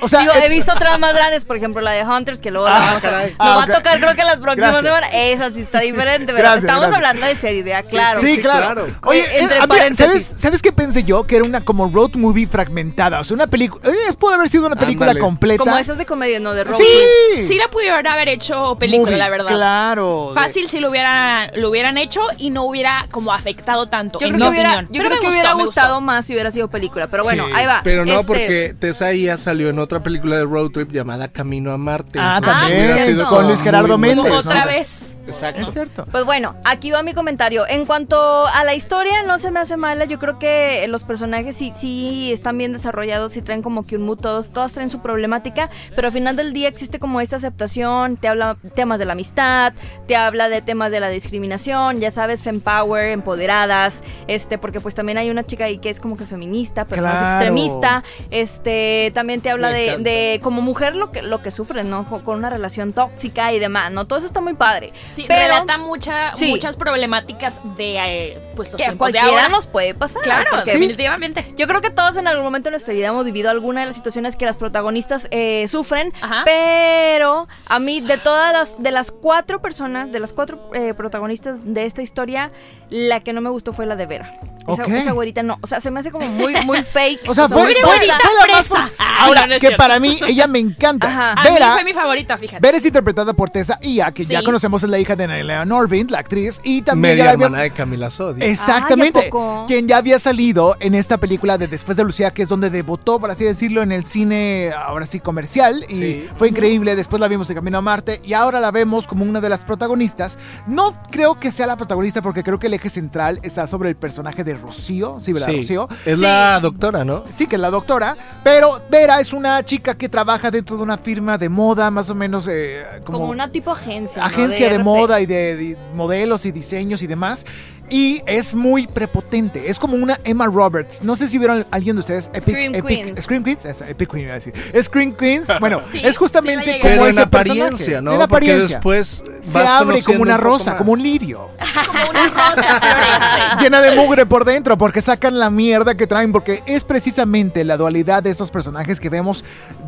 O sea, Digo, es- he visto otras más grandes, por ejemplo la de Hunters, que luego la Ah, vamos a, nos Ah, va a tocar creo que las próximas Gracias. semanas. Esa sí está diferente, pero Gracias, estamos gracias. hablando de seriedad, claro. sí, sí, claro. claro. Oye, Eh, entre había- ¿sabes, paréntesis. ¿sabes qué pensé yo? Que era una como road movie fragmentada. O sea, una película. Eh, puede haber sido una película Ándale. completa. Como esas de comedia, ¿no? De road Sí. Sí la pudieron haber hecho película, Movie, la verdad. Claro. Fácil si lo hubieran, lo hubieran hecho y no hubiera como afectado tanto. Yo en creo que hubiera, opinión. yo creo me que gustó, hubiera gustado más si hubiera sido película. Pero bueno, Sí, ahí va. Pero no, Este, porque Tessa ya salió en otra película de Road Trip llamada Camino a Marte. Ah, también. hubiera sido con Luis Gerardo Méndez. Como otra ¿no? vez. Exacto. Es cierto. Pues bueno, aquí va mi comentario. En cuanto a la historia, no se me hace mala. Yo creo que los personajes sí, sí están bien desarrollados, sí traen como que un mood, todos, todas traen su problemática, pero al final del día existe como esta aceptación, te habla temas de la amistad, te habla de temas de la discriminación, ya sabes, fempower, empoderadas, este, porque pues también hay una chica ahí que es como que feminista, pero no Claro. es extremista. Este, también te habla Me de, como mujer lo que, lo que sufren, ¿no? Con, con una relación tóxica y demás, ¿no? Todo eso está muy padre. Sí, pero relata mucha, Sí. muchas problemáticas de eh, pues, los que a tiempos de cualquiera ahora. nos puede pasar. Claro, porque definitivamente. Yo creo que todos en algún momento de nuestra vida hemos vivido alguna de las situaciones que las protagonistas eh, sufren, Ajá. pero a mí de todas las de las cuatro personas, de las cuatro eh, protagonistas de esta historia, la que no me gustó fue la de Vera. Esa, esa güerita no. O sea, se me hace como muy, muy fake. O sea, fue, muy fue- falsa. fue la más... fresa. Ah, Ahora, es que para mí, ella me encanta. Ajá. A mí Vera, fue mi favorita, fíjate. Vera es interpretada por Tessa Ia, que ya conocemos es la hija de Nailea Norvin, la actriz, y también Media ya la había- hermana de Camila Sodi. Exactamente. Quien ya había salido en esta película de Después de Lucía, que es donde debutó, por así decirlo, en el cine, ahora sí, comercial. Y Sí. fue increíble. Después la vimos en Camino a Marte. Y ahora la vemos como una de las protagonistas. No creo que sea la protagonista, porque creo que el eje central está sobre el personaje de Rocío. Sí, ¿verdad, Sí. Rocío? Es la doctora, ¿no? Sí, que es la doctora, pero Vera es una chica que trabaja dentro de una firma de moda, más o menos eh, como, Como una tipo agencia. ¿no? agencia de, moda y de, de modelos y diseños y demás. Y es muy prepotente. Es como una Emma Roberts. No sé si vieron alguien de ustedes. Epic, Scream Epic- Queens. Scream Queens. Es- Epic Queen iba a decir. Scream Queens. Bueno, Sí, es justamente como Pero en ese personaje. apariencia, ¿no? En Porque apariencia. después se abre como una un rosa, como un lirio. Como una rosa llena de mugre por dentro porque sacan la mierda que traen porque es precisamente la dualidad de estos personajes que vemos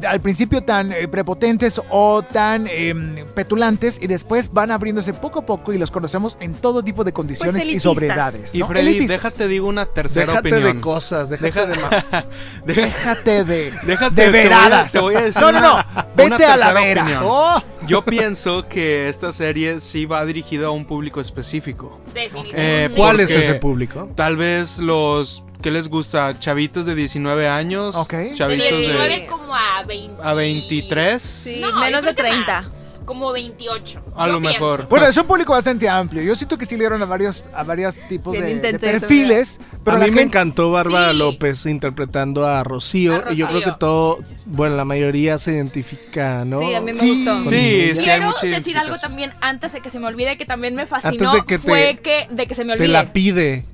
al principio tan eh, prepotentes o tan eh, petulantes y después van abriéndose poco a poco y los conocemos en todo tipo de condiciones y elitistas. sobriedades. Y. Freddy, Elitistas. déjate digo una tercera Déjate opinión. de cosas, déjate Deja- de... Déjate de, Déjate, de te voy a- veradas. te voy a decir no, no, no. una- Vete una a la vera. Oh. Yo pienso que esta serie sí va dirigida a un público específico. Definitivamente. Eh, Sí. ¿Cuál es ese público? Tal vez los ¿qué les gusta? Chavitos de 19 años, Ok. De chavitos 19 de como a 20. a 23. Sí, No, menos de que 30. más. Como 28. A lo mejor. Bueno, es un público bastante amplio. Yo siento que sí le dieron a varios, a varios tipos de, perfiles. Pero a mí me encantó Bárbara Sí. López interpretando a Rocío, A y yo creo que todo, bueno, la mayoría se identifica, ¿no? Sí, a mí me Sí. gustó. Sí, sí Quiero mucha decir algo también antes de que se me olvide que también me fascinó Antes de que te- fue que de que se me Te olvide. la pide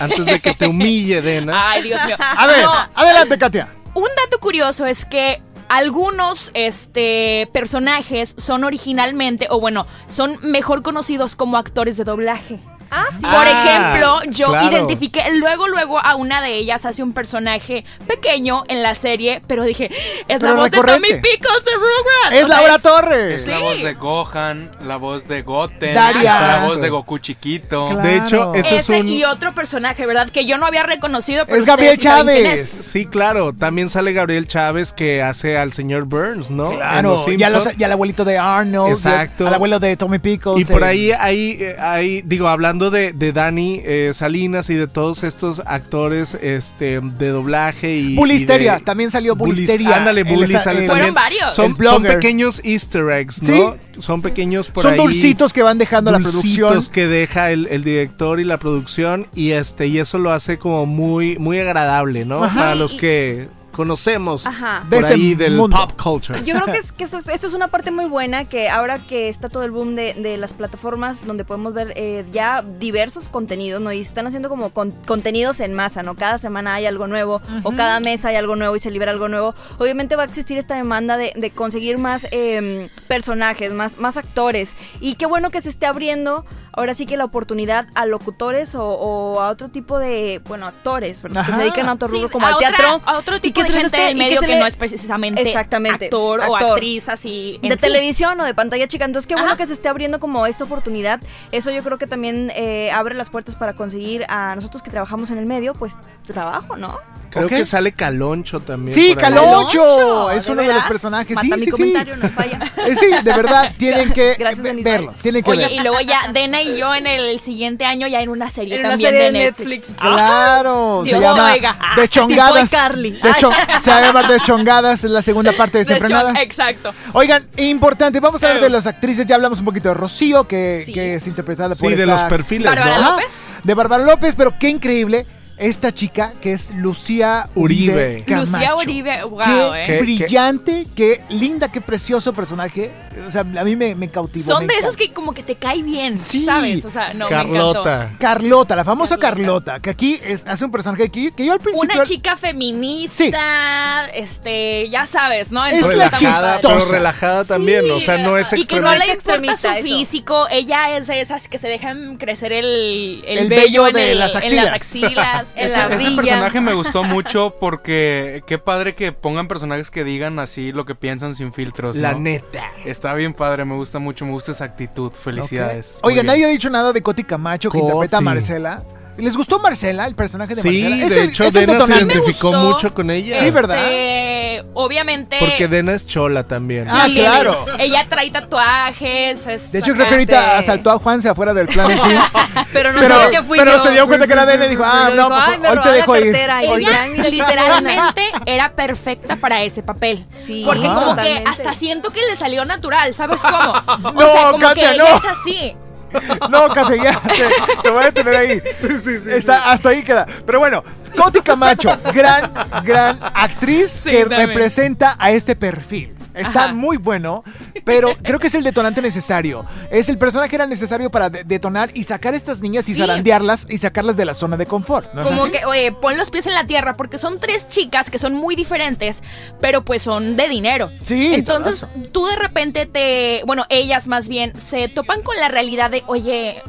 antes de que te humille, Dena. Ay, Dios mío. A ver, No, adelante, Katia. un dato curioso es que algunos este, personajes son originalmente, o bueno, son mejor conocidos como actores de doblaje. Ah, sí. Por Ah, ejemplo, yo claro. identifiqué luego, luego a una de ellas hace un personaje pequeño en la serie, pero dije, es la Pero voz de. Tommy Pickles de Rugrats. Es O Laura Es Torres. la Sí. voz de Gohan, la voz de Goten, Daria. la voz de Goku chiquito. Claro. De hecho, ese, Ese es un... y otro personaje, ¿verdad? Que yo no había reconocido, pero Es Gabriel Chávez. es. Sí, claro. También sale Gabriel Chávez que hace al señor Burns, ¿no? Claro, Los ya, los- Simpson. ya el abuelito de Arnold. Exacto. Al abuelo de Tommy Pickles. Y por ahí, ahí, eh, ahí, digo, hablando de, de Dani eh, Salinas y de todos estos actores este, de doblaje y. Bulisteria, y de- también salió Bulisteria. Ándale, El- Bully sale. Fueron varios. Son, pequeños easter eggs, ¿no? Son pequeños por Son ahí. dulcitos que van dejando la dulcitos producción. que deja el, el director y la producción y este y eso lo hace como muy muy agradable, ¿no? Ajá. Para los que conocemos Ajá. De por este ahí del mundo. pop culture. Yo creo que, es, que esto, es- esto es una parte muy buena que ahora que está todo el boom de, de las plataformas donde podemos ver eh, ya diversos contenidos, ¿no? Y están haciendo como con- contenidos en masa, ¿no? Cada semana hay algo nuevo o cada mes hay algo nuevo y se libera algo nuevo. Obviamente va a existir esta demanda de, de conseguir más eh, personajes, más, más actores. Y qué bueno que se esté abriendo ahora sí que la oportunidad a locutores o, o a otro tipo de, bueno, actores, ¿verdad? Que se dedican a otro Sí, rubro como al otra- teatro. a otro y tipo de gente del que medio que le- no es precisamente Exactamente, actor, o actriz así. en de sí. televisión o de pantalla chica. Entonces, qué bueno Ajá. que se esté abriendo como esta oportunidad. Eso yo creo que también eh, abre las puertas para conseguir a nosotros que trabajamos en el medio, pues trabajo, ¿no? Creo que sale Caloncho también. Sí. Caloncho. Caloncho, Es ¿de uno de los personajes. Mata sí, mi sí, sí. comentario, no falla. Eh, sí, de verdad, tienen que Gracias, verlo. Tienen que Oye, verlo. y luego ya Dena y yo en el siguiente año ya en una serie En una también serie de de Netflix. Netflix. Claro, se Dios llama oiga. Ah, Deschongadas. iCarly. Deschon- se llama Deschongadas, es la segunda parte de De Desenfrenadas. Exacto. Oigan, importante, vamos a hablar de las actrices. Ya hablamos un poquito de Rocío, que, Sí. que es interpretada Sí, por de esta- los perfiles, Bárbara ¿no? López. De Bárbara López, pero qué increíble. Esta chica que es Lucía Uribe. Uribe. Camacho. Lucía Uribe, wow, Qué, eh. Qué- brillante, qué linda, qué precioso personaje. O sea, a mí me, me cautivó. Son me de esos que como que te cae bien, Sí. ¿sabes? O sea, no, me. Carlota. Carlota, la famosa Carlota. Carlota, que aquí es, hace un personaje que, que yo al principio... Una chica feminista, este, ya sabes, ¿no? Es relajada, pero relajada también, o sea, no es Y que no le importa su físico, ella es de esas que se dejan crecer el, el, El vello, vello en, de el- las en las axilas. En Ese, la ese brilla. personaje me gustó mucho porque qué padre que pongan personajes que digan así lo que piensan sin filtros. La neta. Está bien padre, me gusta mucho, me gusta esa actitud. Felicidades. Oiga, Muy nadie ha dicho nada de Coti Camacho, que Coti. interpreta a Marcela. ¿Les gustó Marcela, el personaje de Sí, Marcela? Es de el- hecho, Dena se identificó mucho con ella. Sí, ¿verdad? Este, obviamente. Porque Dena es chola también. Ah, Sí, claro. Ella trae tatuajes. es De hecho, creo que ahorita asaltó a Juanse afuera del Gym. Pero no pero que fui pero yo. se dio cuenta que era Dena y dijo, ah, no, dijo, pues "Ay, me hoy te dejo la ir. cartera". Y Ella literalmente era perfecta para ese papel. Sí, porque como totalmente. que hasta siento que le salió natural, ¿sabes cómo? O No, sea, como Katia, que no. ella es así. No, Kate, ya, te, te voy a tener ahí. Sí, sí, sí. hasta ahí queda. Pero bueno, Coti Camacho, gran, gran actriz Sí, que también. representa a este perfil. Está Ajá. muy bueno, pero creo que es el detonante necesario. Es el personaje era necesario para de- detonar y sacar a estas niñas y Sí. zarandearlas y sacarlas de la zona de confort. ¿no es Como que, oye, pon los pies en la tierra, porque son tres chicas que son muy diferentes, pero pues son de dinero. Sí, Entonces, tú de repente te. Bueno, ellas más bien se topan con la realidad de, oye.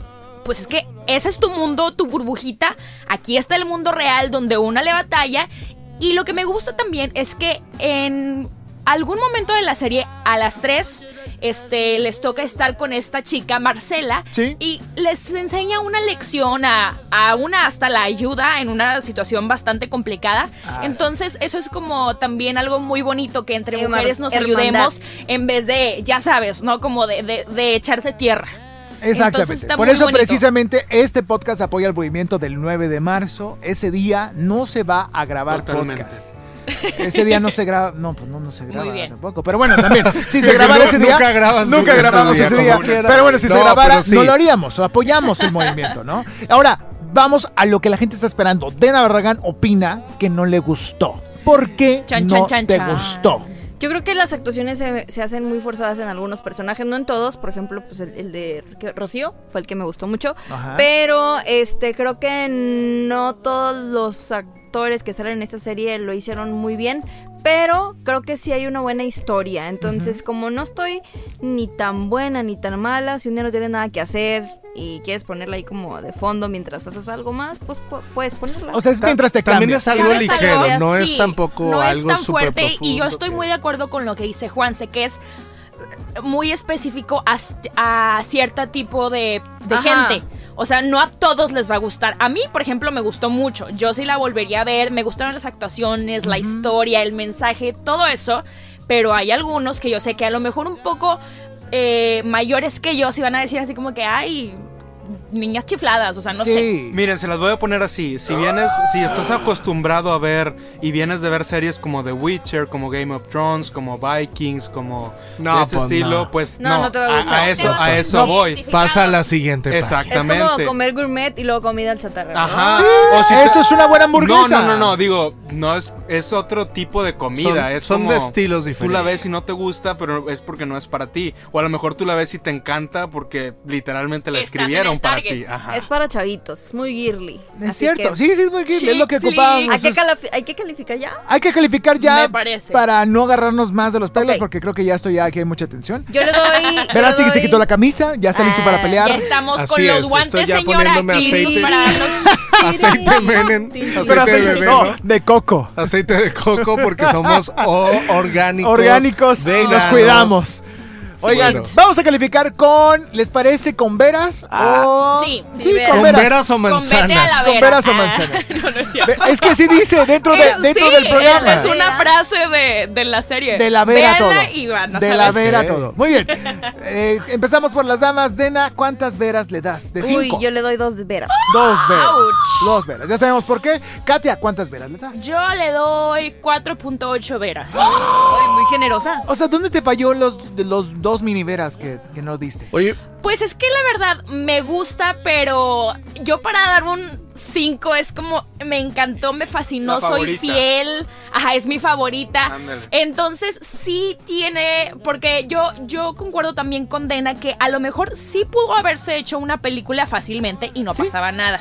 Pues es que ese es tu mundo, tu burbujita. Aquí está el mundo real donde una le batalla. Y lo que me gusta también es que en algún momento de la serie, a las tres, este, les toca estar con esta chica, Marcela. Sí. Y les enseña una lección a, a una hasta la ayuda en una situación bastante complicada. Ah, Entonces, eso es como también algo muy bonito que entre mujeres nos hermandad. ayudemos en vez de, ya sabes, ¿no? Como de, de, de echarse tierra. Exactamente. Por eso bonito. precisamente este podcast apoya el movimiento del 9 de marzo. Ese día no se va a grabar Totalmente. podcast. Ese día no se graba, no, pues no, no se graba tampoco. Pero bueno, también, si se grabara no- ese día, nunca grabas nunca ese grabamos día ese día. Pero bueno, si se grabara, sí. no lo haríamos, apoyamos el movimiento, ¿no? Ahora, vamos a lo que la gente está esperando. Dena Barragán opina que no le gustó. ¿Por qué Chan, no chan, chan, te chan. gustó? Yo creo que las actuaciones se, se hacen muy forzadas en algunos personajes, no en todos. Por ejemplo, pues el, el de Rocío fue el que me gustó mucho. Ajá. Pero este creo que no todos los actores que salen en esta serie lo hicieron muy bien. Pero creo que sí hay una buena historia. Entonces, como no estoy ni tan buena ni tan mala, si un día no tienes nada que hacer y quieres ponerla ahí como de fondo mientras haces algo más, pues pu- puedes ponerla. O sea, es mientras te También cambias. es algo ¿Sabes ligero, algo? no es tampoco no algo es tan fuerte y yo estoy muy de acuerdo con lo que dice Juanse, que es muy específico a, a cierto tipo de, de gente. O sea, no a todos les va a gustar. A mí, por ejemplo, me gustó mucho. Yo sí la volvería a ver. Me gustaron las actuaciones, la historia, el mensaje, todo eso. Pero hay algunos que yo sé que a lo mejor un poco eh, mayores que yo, si van a decir así como que, ay, niñas chifladas. O sea, no sí. sé. Miren, se las voy a poner así. Si vienes, si estás acostumbrado a ver y vienes de ver series como The Witcher, como Game of Thrones, como Vikings, como No, de ese pues estilo, no. pues No, no, no te va a gustar. a, eso, a eso no. voy. Pasa a la siguiente página. es Exactamente. como comer gourmet y luego comida al chatarra. ¿no? Ajá. Sí, O si eso es una buena No, hamburguesa. no, no, no, digo, no es, es otro tipo de comida, Son- es son como de estilos Tú la diferentes. ves y no te gusta, pero es porque no es para ti. O a lo mejor tú la ves y te encanta porque literalmente la Estás escribieron el para target. ti. Ajá. Es para chavitos, es muy girly. Es Así cierto, que- sí, sí, es muy bien, es lo que Sí, ocupábamos. ¿Hay que, es- calafi- hay que calificar ya? Hay que calificar ya Me parece. para no agarrarnos más de los pelos, Ok. porque creo que ya estoy ya aquí hay mucha tensión. Yo le doy. Verás que se quitó la camisa, ya está listo para Ah, pelear. Ya estamos Así con los es, guantes, estoy ya señora, poniéndome aquí aceite. para los... Aceite Menem, Pero aceite de aceite- bebé, no, ¿no? de coco. Aceite de coco porque somos o- orgánicos. Orgánicos nos veganos. cuidamos. Oigan, Bueno. vamos a calificar con, ¿les parece con veras? o... sí. sí, Sí, con veras. ¿Con veras. veras o manzanas? Con vera. veras o Ah, manzanas. no, no es cierto. Es que sí dice dentro, de, Es- dentro sí, del programa. Es, una frase de, de la serie. De la vera Véanla todo. y van a de saber. la vera todo. Muy bien. Eh, empezamos por las damas. Dena, ¿cuántas veras le das? De Uy, cinco. yo le doy dos veras. Dos veras. Ouch. Dos veras. Ya sabemos por qué. Katia, ¿cuántas veras le das? Yo le doy 4.8 veras. Ay, muy generosa. O sea, ¿dónde te falló los, los dos mini veras que, que no diste? Oye, Pues es que la verdad me gusta, pero yo para dar un 5 es como me encantó, me fascinó, soy fiel. Ajá, es mi favorita. Ándale. Entonces sí tiene, porque yo, yo concuerdo también con Dena que a lo mejor sí pudo haberse hecho una película fácilmente y no pasaba nada.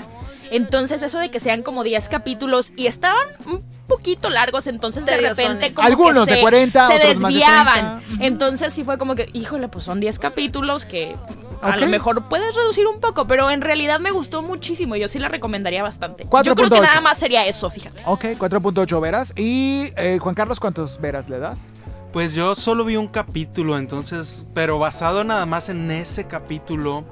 Entonces eso de que sean como 10 capítulos y estaban un poquito largos, entonces de repente como Algunos que de se, 40, se otros más de desviaban. 30. Entonces sí fue como que, híjole, pues son 10 capítulos que a lo mejor puedes reducir un poco, pero en realidad me gustó muchísimo. Yo sí la recomendaría bastante. Yo 4.8. creo que nada más sería eso, fíjate. Ok, 4.8 veras. Y eh, Juan Carlos, ¿cuántos veras le das? Pues yo solo vi un capítulo, entonces, pero basado nada más en ese capítulo,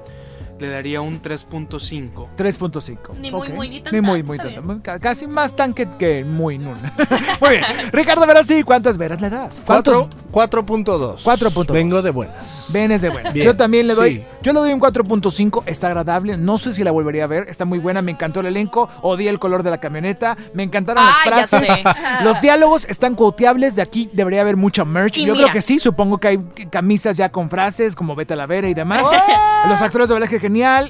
le daría un 3.5. 3.5. Ni muy, Ok. muy, ni tan, Ni muy, muy tan, muy- Casi más tan que, que muy nun. muy bien. Ricardo Verasti, ¿cuántas veras le das? ¿Cuántos? Cuatro- 4.2. 4.2. Vengo de buenas. Venes de buenas. Bien. Yo también le doy. Sí. Yo le doy un 4.5. Está agradable. No sé si la volvería a ver. Está muy buena. Me encantó el elenco. Odié el color de la camioneta. Me encantaron Ah, las frases. Los diálogos están coteables. De aquí debería haber mucha merch. Y Yo mira. creo que sí. Supongo que hay camisas ya con frases como Vete a la Vera y demás. Los actores de doblaje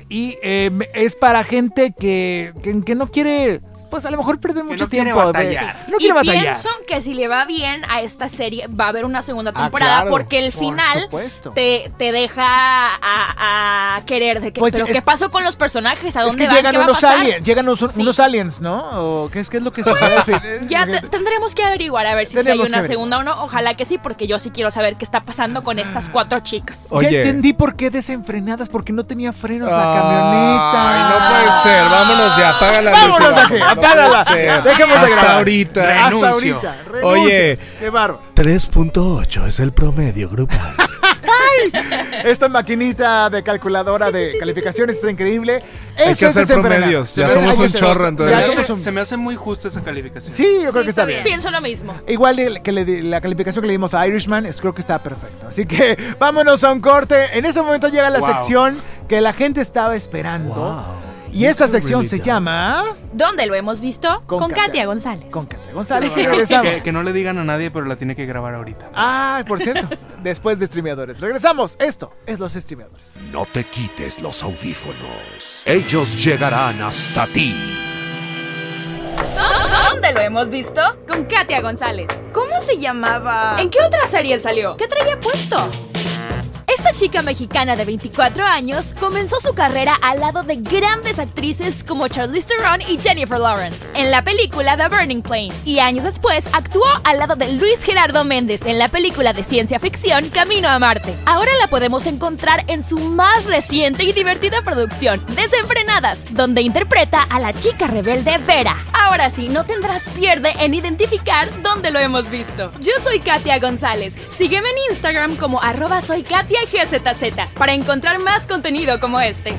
Y eh, es para gente que, que no quiere. Pues a lo mejor perder mucho no quiere tiempo. batallar. No y quiere batallar. pienso que si le va bien a esta serie, va a haber una segunda Ah, temporada, claro, porque el por final te, te deja a, a querer de que, Pues pero es- ¿qué pasó con los personajes? ¿A Es dónde que van? llegan ¿Qué va a unos pasar? aliens, llegan unos, Sí. unos aliens, ¿no? ¿O qué es, qué es lo que sucede? Ya te- tendremos que averiguar a ver si, sí hay una segunda o no. Ojalá que sí, porque yo sí quiero saber qué está pasando con estas cuatro chicas. Ya entendí por qué desenfrenadas, porque no tenía frenos la camioneta. Ay, no puede ser. Vámonos ya. Apaga la luz. Vámonos apágala. Dejemos de Hasta grabar. ahorita. Hasta Renuncio. ahorita. Oye. Qué bárbaro. 3.8 es el promedio grupal. Esta maquinita de calculadora de calificaciones está increíble. Hay Esto que es hacer desenfrenado. promedios. Ya Hay somos que un chorro, entonces. Se me, hace, un- se me hace muy justa esa calificación. Sí, yo creo que está bien. Pienso lo mismo. Igual que le la calificación que le dimos a Irishman, es, creo que está perfecto. Así que vámonos a un corte. En ese momento llega la Wow. sección que la gente estaba esperando. Y esa sección se llama... ¿Dónde lo hemos visto? Con Con, Katia. Katia González. Con Katia González y regresamos. Que, que no le digan a nadie, pero la tiene que grabar ahorita. Ah, por cierto, después de streameadores. Regresamos. Esto es los streameadores. No te quites los audífonos. Ellos llegarán hasta ti. ¿Dónde lo hemos visto? Con Katia González. ¿Cómo se llamaba? ¿En qué otra serie salió? ¿Qué traía puesto? Esta chica mexicana de 24 años comenzó su carrera al lado de grandes actrices como Charlize Theron y Jennifer Lawrence en la película The Burning Plane y años después actuó al lado de Luis Gerardo Méndez en la película de ciencia ficción Camino a Marte. Ahora la podemos encontrar en su más reciente y divertida producción, Desenfrenadas, donde interpreta a la chica rebelde Vera. Ahora sí, no tendrás pierde en identificar dónde lo hemos visto. Yo soy Katia González. Sígueme en Instagram como arroba soy Katia GZZ para encontrar más contenido como este.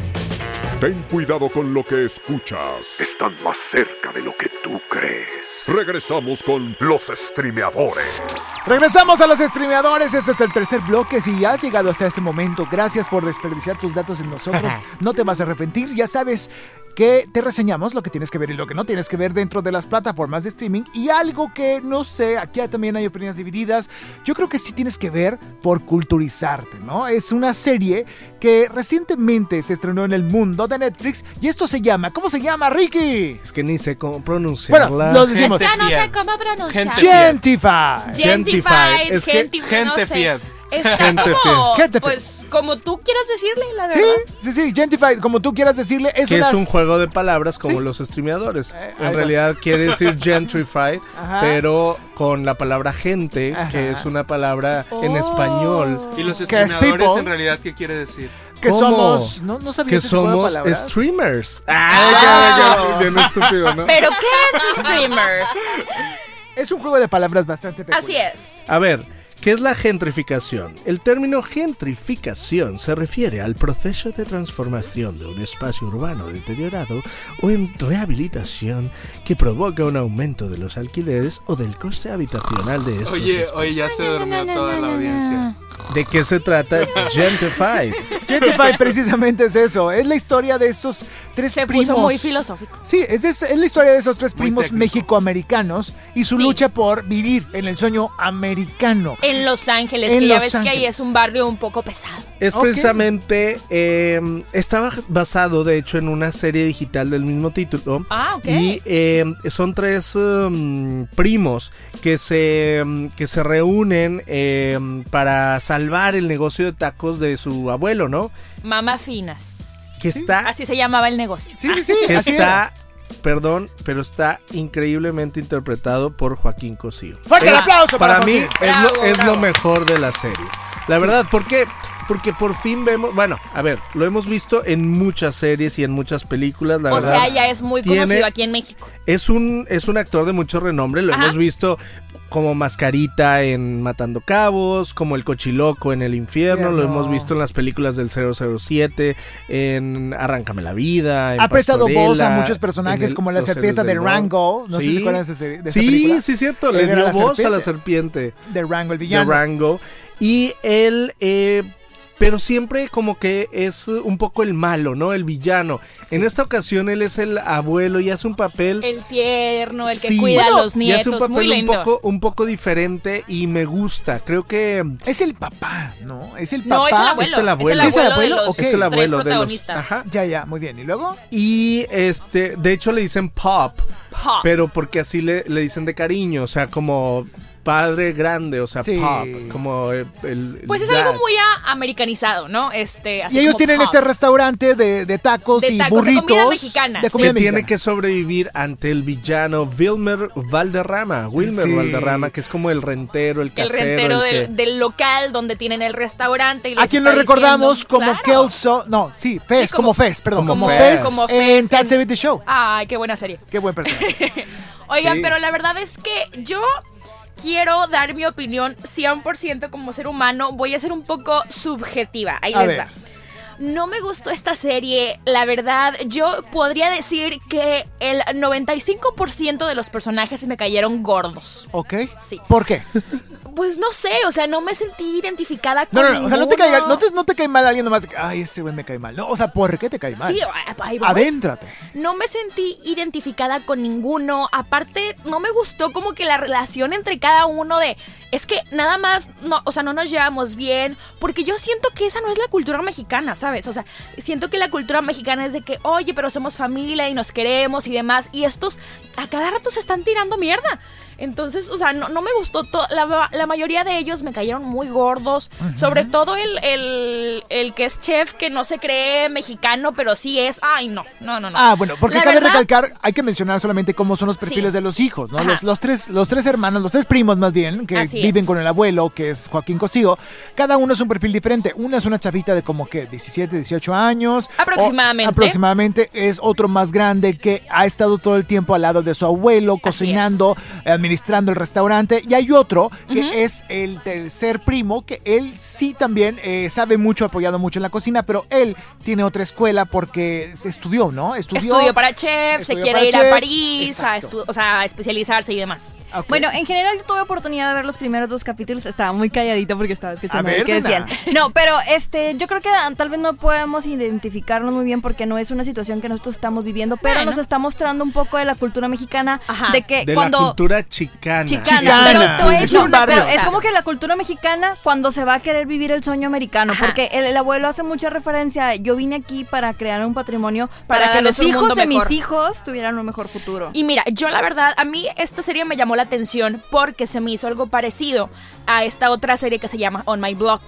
Ten cuidado con lo que escuchas. Están más cerca de lo que tú crees. Regresamos con los streameadores. Regresamos a los streameadores. Este es el tercer bloque. Si ya has llegado hasta este momento, gracias por desperdiciar tus datos en nosotros. No te vas a arrepentir. Ya sabes que te reseñamos lo que tienes que ver y lo que no tienes que ver dentro de las plataformas de streaming. Y algo que no sé, aquí también hay opiniones divididas. Yo creo que sí tienes que ver por culturizarte, ¿no? Es una serie que recientemente se estrenó en el mundo de Netflix y esto se llama, ¿cómo se llama, Ricky? Es que ni sé cómo pronunciarla. Bueno, lo decimos. Gente no sé cómo pronunciar. Gente Gentified. Gentified, Es que- genti- gente no sé. fiel. Está Gente como. Gente pues, como tú quieras decirle, la Sí, verdad. sí, sí, Gentified, como tú quieras decirle, es que una... es un juego de palabras como Sí. los streameadores. Eh, en realidad quiere decir gentrified, Ajá. pero con la palabra gente, Ajá. que es una palabra en Oh. español. Y los Que es streamadores people. en realidad, ¿qué quiere decir? Que ¿Cómo? somos... No, no sabía Que ese juego de somos palabras. streamers. Ah, ya, ya, bien estúpido, ¿no? Pero, ¿qué es streamers? Es un juego de palabras bastante peculiar. Así es. A ver, ¿qué es la gentrificación? El término gentrificación se refiere al proceso de transformación de un espacio urbano deteriorado o en rehabilitación que provoca un aumento de los alquileres o del coste habitacional de estos Oye, espacios. oye, ya se durmió toda la audiencia. ¿De qué se trata Gentrified? Gentified precisamente es eso. Es la historia de estos tres Se primos. puso muy filosófico. Sí, es, es- es la historia de esos tres primos mexicoamericanos y su Sí. lucha por vivir en el sueño americano. En Los Ángeles, En que ya ves que ahí es un barrio un poco pesado. Es precisamente, eh, estaba basado de hecho en una serie digital del mismo título. Ah, ok. Y eh, son tres um, primos que se, que se reúnen eh, para salvar el negocio de tacos de su abuelo, ¿no? Mamá Finas. Que está, Así se llamaba el negocio. Sí, sí, sí. que así está, perdón, pero está increíblemente interpretado por Joaquín Cosío. Fuerte el aplauso para Para mí es, lo, es lo mejor de la serie. La verdad, porque porque por fin vemos, bueno, a ver, lo hemos visto en muchas series y en muchas películas, la o verdad. sea, ya es muy tiene- conocido aquí en México. Es un, es un actor de mucho renombre, lo Ajá. hemos visto como Mascarita en Matando Cabos, como el Cochiloco en El Infierno, lo hemos visto en las películas del 007, en Arráncame la Vida, en Ha prestado voz a muchos personajes el- como la serpiente de Rango. No sé si Sí. se acuerdan de esa, de esa Sí, película. sí, cierto, Él le dio voz a la serpiente. De Rango, el de villano. Rango. Y él, eh, pero siempre como que es un poco el malo, ¿no? El villano. En esta ocasión él es el abuelo y hace un papel... El tierno, el que Sí. cuida Bueno, a los y hace un nietos. Muy papel un poco, un poco diferente y me gusta. Creo que Es el papá, ¿no? Es el papá. No, es el abuelo. Es el abuelo. ¿Sí es el de abuelo? los es el abuelo de los... protagonistas. Ajá. Ya, ya, muy bien. ¿Y luego? Y este, de hecho le dicen pop, Pop. pero porque así le, le dicen de cariño, o sea, como padre grande, o sea, Sí. pop, como el, el Pues es dad. algo muy americanizado, ¿no? Este, así Y ellos tienen pop. este restaurante de, de tacos De y tacos, de burritos. comida mexicana, De sí. comida que tiene que sobrevivir ante el villano Wilmer Valderrama, Wilmer Sí. Valderrama, que es como el rentero, el El casero, rentero el que- del, del local donde tienen el restaurante. y A quien lo recordamos diciendo- como Claro. Kelso. No, sí, Fez, Sí, como, como- Fez, perdón. como Como, Fez. Fez. Como en Fez That en- 70 Show. Ay, qué buena serie. Qué buen personaje. Oigan, Sí. pero la verdad es que yo quiero dar mi opinión 100% como ser humano. Voy a ser un poco subjetiva. Ahí A les ver. va. No me gustó esta serie, la verdad, yo podría decir que el 95% de los personajes me cayeron gordos. ¿Ok? Sí. ¿Por qué? Pues no sé, o sea, no me sentí identificada No, con no, no. O sea, no te, ninguno. cae, no, te, no te cae mal alguien nomás. que, Ay, ese güey me cae mal. No, o sea, ¿por qué te cae mal? Sí, ahí voy. Adéntrate. No me sentí identificada con ninguno. Aparte, no me gustó como que la relación entre cada uno de. Es que nada más, no, o sea, no nos llevamos bien. Porque yo siento que esa no es la cultura mexicana, ¿sabes? O sea, siento que la cultura mexicana es de que, oye, pero somos familia y nos queremos y demás. Y estos a cada rato se están tirando mierda. Entonces, o sea, no, no me gustó. la, la mayoría de ellos me cayeron muy gordos. Sobre todo el, el, el que es chef, que no se cree mexicano, pero sí es. Ay, no, no, no, no. Ah, bueno, porque La cabe verdad- recalcar, hay que mencionar solamente cómo son los perfiles Sí. de los hijos, ¿no? Los, los tres, los tres hermanos, los tres primos más bien, que Así viven es. con el abuelo, que es Joaquín Cosío, cada uno es un perfil diferente. Una es una chavita de como que 17, 18 años. Aproximadamente. O- aproximadamente. Es otro más grande que ha estado todo el tiempo al lado de su abuelo, cocinando, administrando el restaurante. Y hay otro que es el tercer primo, que él sí también eh, sabe mucho, apoyado mucho en la cocina, pero él tiene otra escuela porque se estudió, ¿no? Estudió para chef, se estudió quiere ir chef, a París, a, o sea, a especializarse y demás. Bueno, en general yo tuve oportunidad de ver los primeros dos capítulos. Estaba muy calladito porque estaba escuchando A ver, qué decían. No, pero este, yo creo que tal vez no podemos identificarnos muy bien porque no es una situación que nosotros estamos viviendo, pero Bueno. nos está mostrando un poco de la cultura mexicana, Ajá. de que de cuando la cultura chicana. chicana, Chicana. pero Es un barrio. pero es como que la cultura mexicana cuando se va a querer vivir el sueño americano, Ajá. porque el, el abuelo hace mucha referencia, a, yo vine aquí para crear un patrimonio Para para, que los hijos de mejor. mis hijos tuvieran un mejor futuro. Y mira, yo la verdad, a mí esta serie me llamó la atención porque se me hizo algo parecido a esta otra serie que se llama On My Block.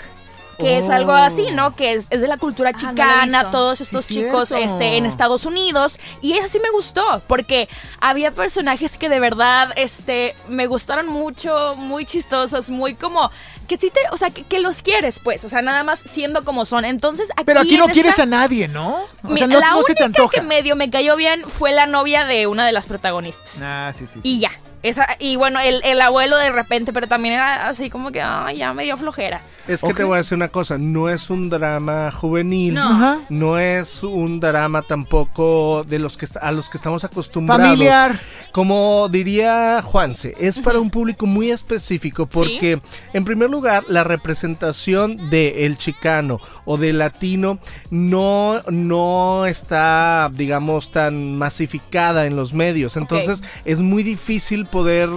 Que es algo así, ¿no? Que es, es de la cultura Ah, no chicana, todos Sí, estos cierto. chicos este, en Estados Unidos. Y esa sí me gustó, porque había personajes que de verdad este, me gustaron mucho, muy chistosos, muy como. Que sí te. O sea, que, que los quieres, pues. O sea, nada más siendo como son. Entonces, aquí. Pero aquí no esta- quieres a nadie, ¿no? O Mi- sea, no, la no se te única antoja. que medio me cayó bien fue la novia de una de las protagonistas. Ah, sí, sí. Y ya. Esa, y bueno, el, el abuelo de repente, pero también era así como que ay, ya me dio flojera. Es que te voy a decir una cosa, no es un drama juvenil, No. Ajá. no es un drama tampoco de los que a los que estamos acostumbrados. Familiar. Como diría Juanse, es para un público muy específico porque, en primer lugar, la representación del chicano o del latino no, no está, digamos, tan masificada en los medios. Entonces, es muy difícil poder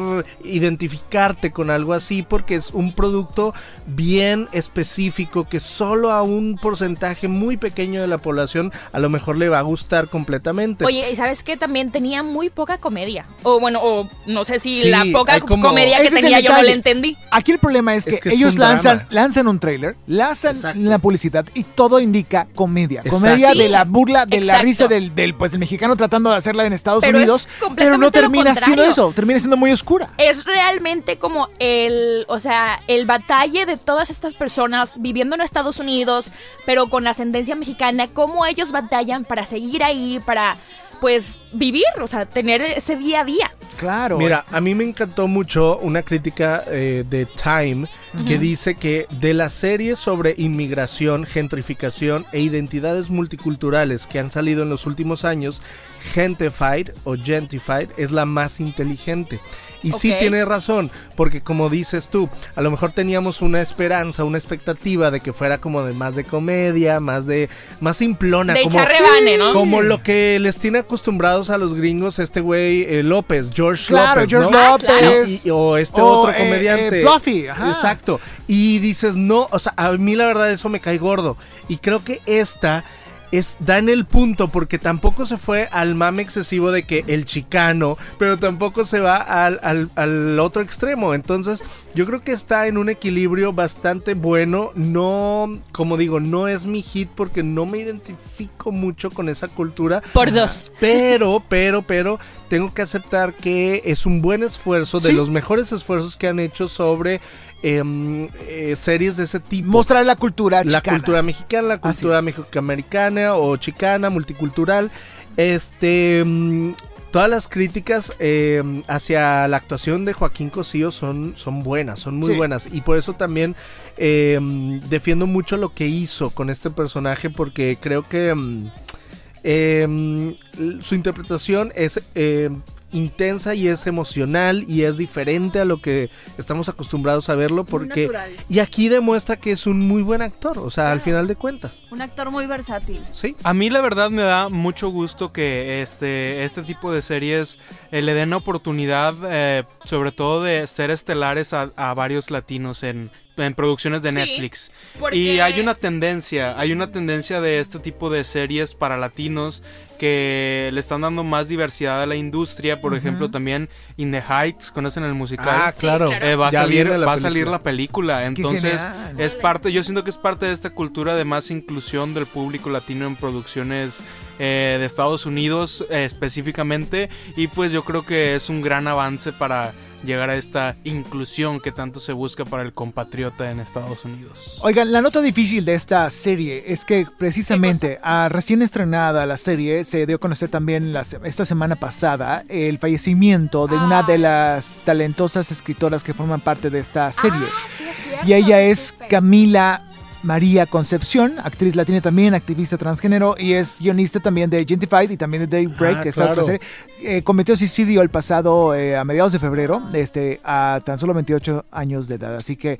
identificarte con algo así porque es un producto bien específico que solo a un porcentaje muy pequeño de la población a lo mejor le va a gustar completamente. Oye, ¿y sabes qué? También tenía muy poca comedia. O bueno, o no sé si Sí, la poca como- comedia que tenía yo no la entendí. Aquí el problema es que, Es que es ellos un lanzan, drama. lanzan un trailer, lanzan Exacto. la publicidad y todo indica comedia. Exacto. Comedia Sí, de la burla, de la risa del, del, pues, el mexicano tratando de hacerla en Estados Pero es Unidos. Pero no termina siendo eso, termina siendo muy oscura. es realmente como el, o sea, el batalle de todas estas personas viviendo en Estados Unidos, pero con ascendencia mexicana, cómo ellos batallan para seguir ahí, para pues vivir, o sea, tener ese día a día. Claro. Mira, a mí me encantó mucho una crítica eh, de Time que dice que de las series sobre inmigración, gentrificación e identidades multiculturales que han salido en los últimos años, Gentified o Gentified es la más inteligente. Y sí Ok. tiene razón, porque como dices tú, a lo mejor teníamos una esperanza, una expectativa de que fuera como de más de comedia, más de más simplona, De como, rebane, ¿no? como lo que les tiene acostumbrados a los gringos este güey eh, López, George Claro, López, George ¿no? Ah, López. Y- y- o este O, otro eh, comediante. eh, Fluffy, ajá. Exacto. Y dices, no, o sea, a mí la verdad eso me cae gordo. Y creo que esta es da en el punto porque tampoco se fue al mame excesivo de que el chicano, pero tampoco se va al, al- al otro extremo. Entonces, yo creo que está en un equilibrio bastante bueno. No, como digo, no es mi hit porque no me identifico mucho con esa cultura. Por dos. Pero, pero, pero, tengo que aceptar que es un buen esfuerzo, de Sí. los mejores esfuerzos que han hecho sobre em, eh, series de ese tipo. Mostrar la cultura la chicana. cultura mexicana, la cultura mexicoamericana o chicana, multicultural. Este. mm, Todas las críticas em, hacia la actuación de Joaquín Cosío son, son buenas, son muy Sí. buenas. Y por eso también em, defiendo mucho lo que hizo con este personaje porque creo que em, su interpretación es em, intensa y es emocional y es diferente a lo que estamos acostumbrados a verlo porque natural. y aquí demuestra que es un muy buen actor, o sea, al final de cuentas, Un actor muy versátil. sí. A mí la verdad me da mucho gusto que este, este tipo de series eh, le den oportunidad, eh, sobre todo de ser estelares a, a varios latinos en, en producciones de Sí, Netflix. porque- Y hay una tendencia, hay una tendencia de este tipo de series para latinos que le están dando más diversidad a la industria. Por ejemplo, también In the Heights, ¿conocen el musical? Ah, claro. claro. Eh, va, a salir, va a película. salir la película. Entonces, es parte, yo siento que es parte de esta cultura de más inclusión del público latino en producciones eh, de Estados Unidos eh, específicamente. Y pues yo creo que es un gran avance para llegar a esta inclusión que tanto se busca para el compatriota en Estados Unidos. Oigan, la nota difícil de esta serie es que precisamente a recién estrenada la serie se dio a conocer también la esta semana pasada el fallecimiento de una Ah. de las talentosas escritoras que forman parte de esta serie. Ah, sí es cierto, y ella es. Camila María Concepción, actriz latina también, activista transgénero y es guionista también de Gentified y también de Daybreak, Ah, que otra claro. serie. Eh, cometió suicidio el pasado eh, a mediados de febrero, este, a tan solo 28 años de edad. Así que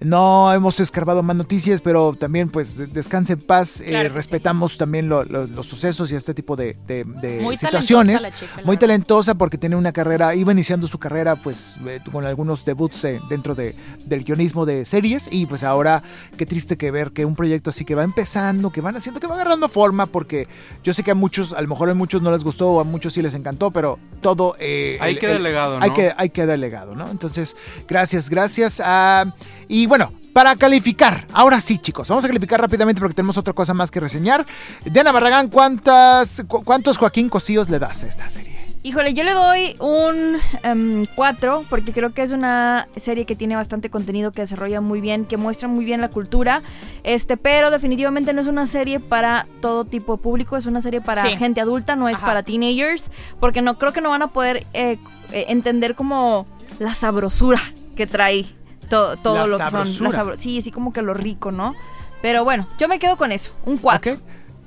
no hemos escarbado más noticias, pero también pues de- descanse en paz. Eh, Claro respetamos también lo- lo- los sucesos y este tipo de, de- de Muy situaciones. talentosa la chica, la muy verdad. talentosa porque tiene una carrera, iba iniciando su carrera pues eh, con algunos debuts eh, dentro de, del guionismo de series y pues ahora qué triste que ver que un proyecto así que va empezando, que van haciendo, que va agarrando forma porque yo sé que a muchos, a lo mejor a muchos no les gustó o a muchos sí les encantó, pero todo... eh, Hay el- que el- legado, ¿no? Hay que, hay que dar legado, ¿no? Entonces, gracias, gracias. a y bueno, para calificar, ahora sí, chicos, vamos a calificar rápidamente porque tenemos otra cosa más que reseñar. Diana Barragán, ¿cuántas, cu- ¿cuántos Joaquín Cosíos le das a esta serie? Híjole, yo le doy un 4 porque creo que es una serie que tiene bastante contenido, que desarrolla muy bien, que muestra muy bien la cultura, este, pero definitivamente no es una serie para todo tipo de público, es una serie para Sí. gente adulta, no es Ajá. para teenagers, porque no creo que no van a poder eh, eh, entender como la sabrosura que trae to- todo La lo que son. La sí, así como que lo rico, ¿no? Pero bueno, yo me quedo con eso, un 4. ¿Ok?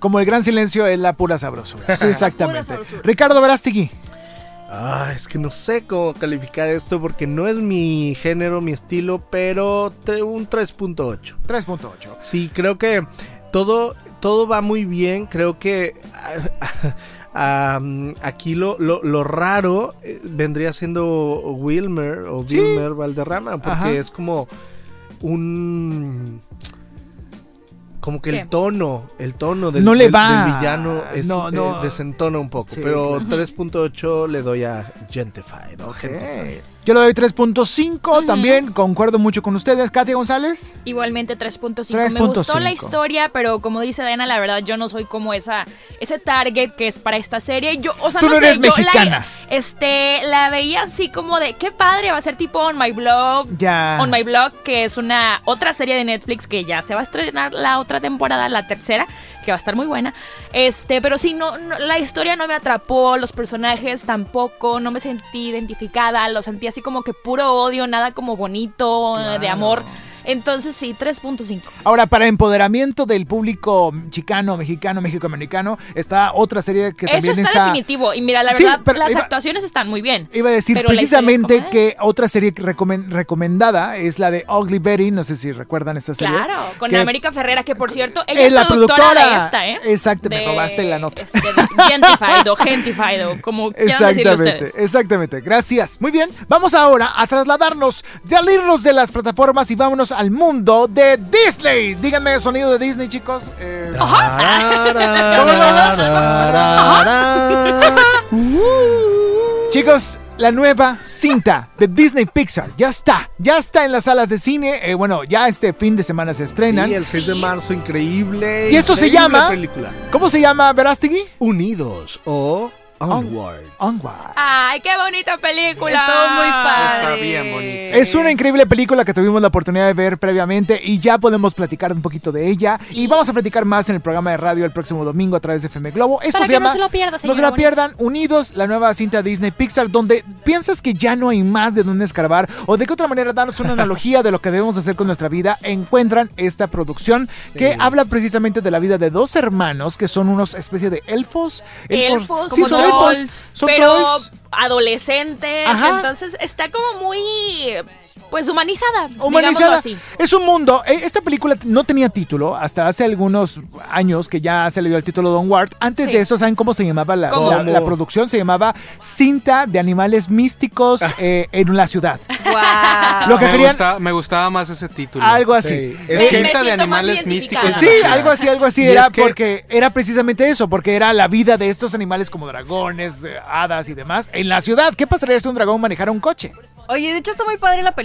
Como el gran silencio es la pura sabrosura. Sí, exactamente. sabrosura. Ricardo Verástegui. Ah, es que no sé cómo calificar esto porque no es mi género, mi estilo, pero un 3.8. 3.8. Sí, creo que todo, todo va muy bien. Creo que ah, aquí lo, lo, lo raro eh, vendría siendo Wilmer o Sí. Wilmer Valderrama, porque Ajá. es como un como que ¿Qué? el tono, el tono del, No le del- va. del villano es, No, eh, desentona un poco. Sí, pero 3.8 le doy a Gentify, ¿no? Ok. Gentify. Yo le doy 3.5 también, concuerdo mucho con ustedes. Katia González. Igualmente 3.5. 3.5. Me gustó la historia, pero como dice Diana, la verdad yo no soy como esa ese target que es para esta serie. Yo, o sea, Tú no sé, eres yo la- mexicana. este, la veía así como de qué padre va a ser tipo On My Blog. Ya. On My Blog, que es una otra serie de Netflix que ya se va a estrenar la otra temporada, la tercera, que va a estar muy buena. Este, pero sí, no, no- la historia no me atrapó, los personajes tampoco, no me sentí identificada, lo sentí así como que puro odio, nada como bonito, eh, de amor. Entonces sí, 3.5. Ahora, para empoderamiento del público chicano, mexicano, mexicoamericano, está otra serie que Eso también está, está... definitivo. Y mira, la Sí, verdad, pero las iba- actuaciones están muy bien. Iba a decir precisamente como, eh. que otra serie que recomen- recomendada es la de Ugly Betty, no sé si recuerdan esta serie. Claro, con que América Ferrera, que por cierto, ella es la productora, productora. de esta, ¿eh? Exacto, me robaste la nota. este, Gentified o Gentified o como quieran ustedes. exactamente. Gracias. Muy bien, vamos ahora a trasladarnos, de salirnos de las plataformas y vámonos al mundo de Disney. Díganme sonido de Disney, chicos. Eh, Chicos, la nueva cinta de Disney Pixar ya está, ya está en las salas de cine. Eh, bueno, ya este fin de semana se estrenan. Sí, el 6 de marzo, increíble. Y esto se llama- película. ¿Cómo se llama, Verástegui? Unidos o Onward. Onward. Ay, qué bonita película. Estuvo muy padre. Está bien bonita. Es una increíble película que tuvimos la oportunidad de ver previamente y ya podemos platicar un poquito de ella. Y vamos a platicar más en el programa de radio el próximo domingo a través de FM Globo. Esto Para se que no llama. se lo pierda, No se la pierdan. Unidos, la nueva cinta Disney Pixar, donde piensas que ya no hay más de dónde escarbar o de qué otra manera darnos una analogía de lo que debemos hacer con nuestra vida. Encuentran esta producción que habla precisamente de la vida de dos hermanos que son unos especie de elfos. Elfos, Sí, son trolls. Son pero trolls. adolescentes. Ajá. Entonces está como muy, pues, humanizada. Humanizada. así. Es un mundo. eh, Esta película no tenía título hasta hace algunos años que ya se le dio el título Don Ward. Antes Sí. de eso, ¿saben cómo se llamaba la, ¿Cómo? la- la producción? Se llamaba Cinta de Animales Místicos eh, en la ciudad. Guau. Lo que me, querían- gusta- me gustaba más ese título. Algo así. Sí. Eh, Cinta de animales místicos. Sí, algo así, algo así Y era es que- porque era precisamente eso, porque era la vida de estos animales como dragones, hadas y demás en la ciudad. ¿Qué pasaría si un dragón manejara un coche? Oye, de hecho está muy padre la película.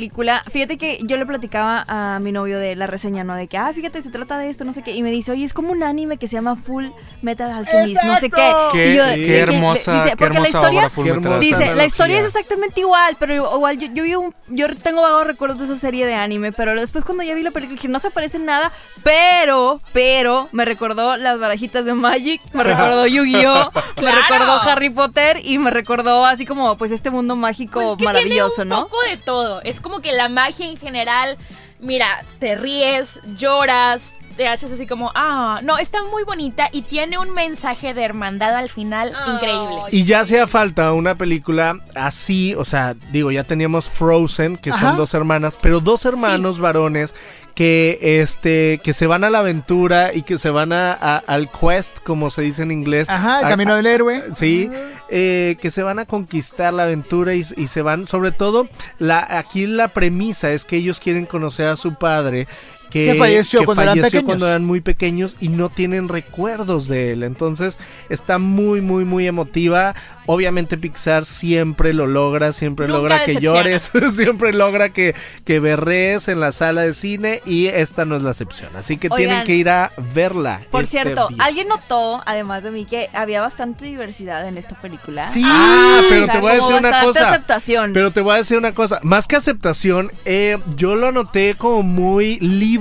Fíjate que yo le platicaba a mi novio de la reseña, ¿no? De que, ah, fíjate, se trata de esto, no sé qué. Y me dice, oye, es como un anime que se llama Full Metal Alchemist, no sé qué. Qué, Y yo, qué de hermosa, dice, qué porque la historia, obra Full Qué Metal hermosa Dice, la historia es exactamente igual, pero igual yo, yo vi un, yo tengo vagos recuerdos de esa serie de anime, pero después cuando ya vi la película dije, no se parece en nada, pero, pero, me recordó las barajitas de Magic, me recordó Yu-Gi-Oh, me recordó Harry Potter y me recordó así como pues este mundo mágico Pues que maravilloso, tiene un ¿no? poco de todo. Es como que la magia en general, mira, te ríes, lloras, te haces así como, ah, no, está muy bonita y tiene un mensaje de hermandad al final increíble. Y ya hacía falta una película así, o sea, digo, ya teníamos Frozen, que Ajá. son dos hermanas, pero dos hermanos varones que este que se van a la aventura y que se van a, a- al quest, como se dice en inglés. Ajá, el A- camino del héroe. Sí, eh, que se van a conquistar la aventura y, y se van, sobre todo, la, aquí la premisa es que ellos quieren conocer a su padre. Que, Que falleció cuando eran falleció pequeños. cuando eran muy pequeños y no tienen recuerdos de él. Entonces está muy, muy, muy emotiva. Obviamente Pixar siempre lo logra, siempre Nunca logra que llores, siempre logra que, que berrees en la sala de cine y esta no es la excepción. Así que tienen que ir a verla. Por este cierto, viernes. ¿alguien notó, además de mí, que había bastante diversidad en esta película? Sí. Ah, pero O sea, te voy a decir una cosa. aceptación. Pero te voy a decir una cosa. Más que aceptación, eh, yo lo noté como muy libre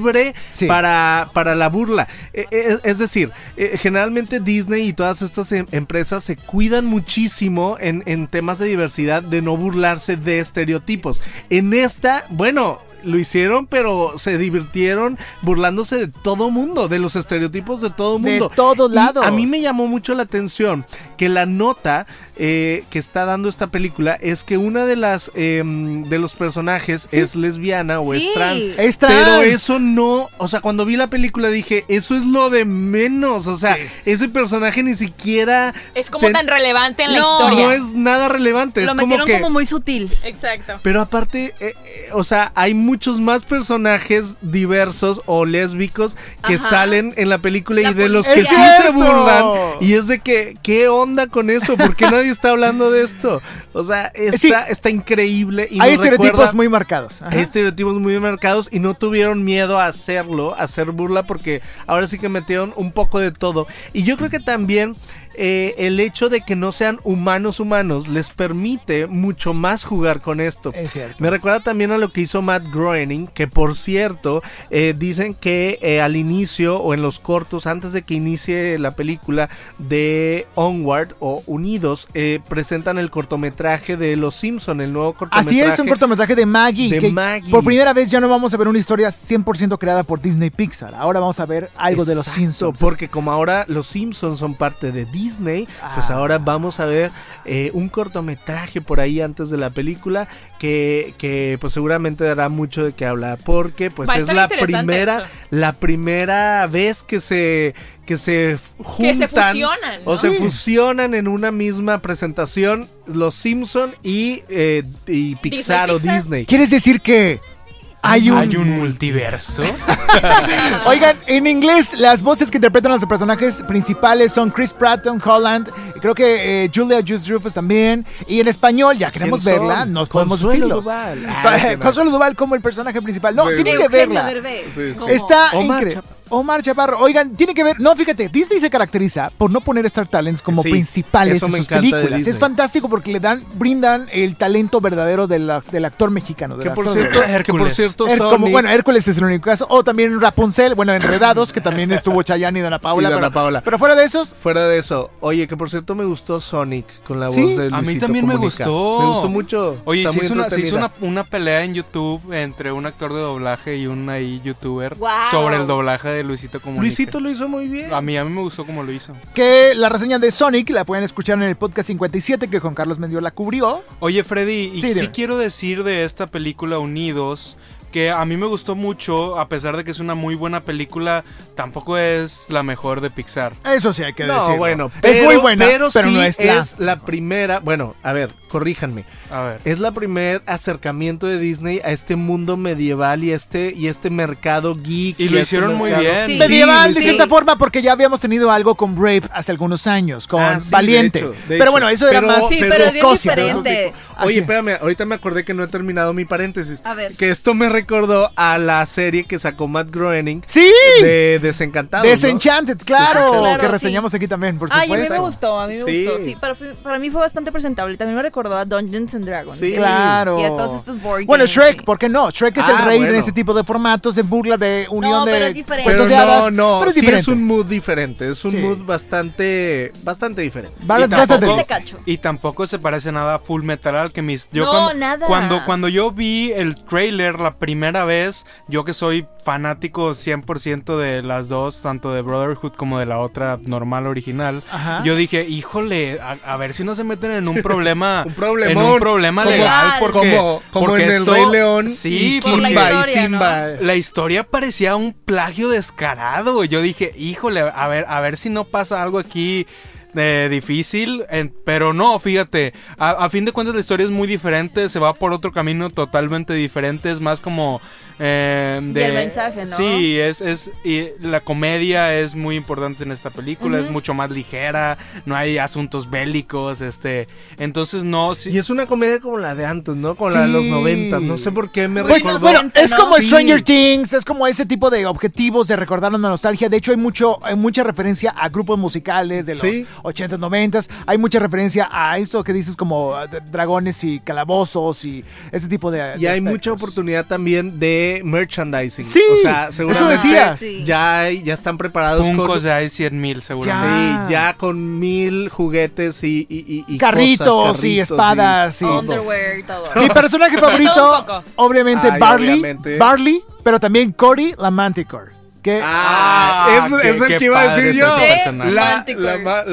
Sí. para, para la burla. Eh, eh, es decir, eh, generalmente Disney y todas estas em- empresas se cuidan muchísimo en, en temas de diversidad de no burlarse de estereotipos. En esta, bueno. Lo hicieron, pero se divirtieron burlándose de todo mundo, de los estereotipos de todo De mundo. todos Y lados. A mí me llamó mucho la atención que la nota eh, que está dando esta película es que una de las em, de los personajes es lesbiana o Sí. es trans. Es trans. Pero eso no, o sea, cuando vi la película dije, eso es lo de menos, o sea, ese personaje ni siquiera Es como ten- tan relevante en la No, historia. no es nada relevante, Lo es como metieron que como muy sutil. Exacto. pero aparte, eh, eh, o sea, hay muchos más personajes diversos o lésbicos que Ajá. salen en la película La y de los que sí ¡Es se burlan. Y es de que, ¿qué onda con eso? ¿Por qué nadie está hablando de esto? O sea, está, Sí. está increíble. Y Hay estereotipos recuerda- muy marcados. Ajá. hay estereotipos muy marcados y no tuvieron miedo a hacerlo, a hacer burla, porque ahora sí que metieron un poco de todo. Y yo creo que también eh, el hecho de que no sean humanos humanos les permite mucho más jugar con esto. Es cierto. Me recuerda también a lo que hizo Matt Groening, que por cierto, eh, dicen que eh, al inicio o en los cortos, antes de que inicie la película de Onward o Unidos, presentan el cortometraje de Los Simpson, el nuevo cortometraje. Así es, un cortometraje de Maggie. de que Maggie. Por primera vez ya no vamos a ver una historia 100% creada por Disney Pixar. Ahora vamos a ver algo de los Simpsons. Porque como ahora los Simpsons son parte de Disney, pues Ah. ahora vamos a ver eh, un cortometraje por ahí antes de la película que, que pues seguramente dará mucho de qué hablar. Porque pues Va es la primera, eso. la primera vez que se que se juntan Que se fusionan, o se Sí. fusionan en una misma presentación los Simpson y, eh, y Pixar o Pixar. Disney. ¿Quieres decir que hay un... ¿Hay un multiverso? Oigan, en inglés las voces que interpretan a los personajes principales son Chris Pratt, Tom Holland, y creo que eh, Julia Just también. Y en español, ya queremos ¿Quién verla, nos podemos Consuelo decirlo. Duval. Ah. Consuelo Duval como el personaje principal. No, tienen que verla. Derbez. Sí, sí. como- Está Omar increíble. Omar Chaparro. Oigan, tiene que ver. No, fíjate, Disney se caracteriza por no poner Star Talents como Sí, principales en sus películas. Es fantástico porque le dan, brindan el talento verdadero de la- del actor mexicano. del Que por actor cierto, verdadero. que por Hércules. cierto Er- como, Sonic- bueno, Hércules es el único caso. O también Rapunzel, bueno, Enredados, que también estuvo Chayanne y Dana Paula. Y Dana pero, Paula. pero fuera de esos, Fuera de eso, oye, que por cierto me gustó Sonic con la Sí, voz de a mí Luisito también me gustó. Me gustó mucho. Oye, Está se hizo, una, se hizo una, una pelea en YouTube entre un actor de doblaje y un ahí youtuber Guau. sobre el doblaje de Luisito Comunica. Luisito lo hizo muy bien. A mí, a mí me gustó como lo hizo. que la reseña de Sonic la pueden escuchar en el podcast 57 que Juan Carlos Mendiola cubrió. Oye, Freddy, y Sí, sí, quiero decir de esta película Unidos que a mí me gustó mucho, a pesar de que es una muy buena película, tampoco es la mejor de Pixar. Eso sí hay que No, decirlo. bueno, es muy buena, pero, pero, sí no es la. es la primera, bueno, a ver, corríjanme. A ver. Es la primer acercamiento de Disney a este mundo medieval y este y este mercado geek. Y lo este hicieron muy bien. Sí. Medieval, de Sí. cierta forma, porque ya habíamos tenido algo con Brave hace algunos años, con Ah, sí, Valiente. de hecho, de pero bueno, eso era Pero- más Sí, pero bien Escocia, diferente. Oye, espérame, ahorita me acordé que no he terminado mi paréntesis. A ver. Que esto me recordó a la serie que sacó Matt Groening Sí, de Desencantados. ¿no? Desenchanted, claro, Desenchanted. Claro, que sí. reseñamos aquí también, por Ay, a mí supuesto. me gustó, a mí me Sí. gustó. Sí, para, para mí fue bastante presentable. También me recordó a Dungeons and Dragons. Sí. Claro. Y a todos estos board Bueno, Shrek. ¿por qué no? Shrek es el Ah, rey bueno. de ese tipo de formatos, de burla, de unión No, de pero es diferente. Pero no, no, pero es sí diferente. es un mood diferente, es un Sí. mood bastante, bastante diferente. Vale, Y bastante tampoco- Te cacho. Y tampoco se parece nada a Full Metal Alchemist. Yo No, cuando, nada. Cuando, cuando yo vi el trailer la primera vez, yo que soy fanático 100% de las dos, tanto de Brotherhood como de la otra normal original, Ajá. yo dije, híjole, a, a ver si no se meten en un problema, Un problemón. en un problema Como- legal, porque, como como porque en el Rey León sí, y Por la Kimba y Simba. la historia parecía un plagio descarado. Yo dije, híjole, a ver, a ver si no pasa algo aquí eh, difícil. en- pero no, fíjate, a, a fin de cuentas la historia es muy diferente, se va por otro camino totalmente diferente, es más como... eh, Y el mensaje, ¿no? Sí, es, es y la comedia es muy importante en esta película, es mucho más ligera, no hay asuntos bélicos, este, entonces no, sí- Y es una comedia como la de antes, ¿no? Como la de los Sí. 90. No sé por qué me Pues, recordó. bueno, es ¿no? como Sí. Stranger Things, es como ese tipo de objetivos de recordar una nostalgia. De hecho, hay mucho, hay mucha referencia a grupos musicales de los Sí. 80s, 90s. Hay mucha referencia a esto que dices como de- dragones y calabozos y ese tipo de. Y de hay aspectos. mucha oportunidad también de merchandising. Sí, o sea, eso seguramente decías. Sí. ya, hay- ya están preparados Funkos con, ya hay 100 mil seguramente. Ya. Sí, ya con mil juguetes y, y, y- y Carritos cosas, y carritos espadas y- todo. Underwear y todo. Mi personaje favorito, obviamente, Ay, Barley. obviamente. Barley, pero también Cory la Manticore. Que Ah, es, qué- es el qué que iba a decir yo. La,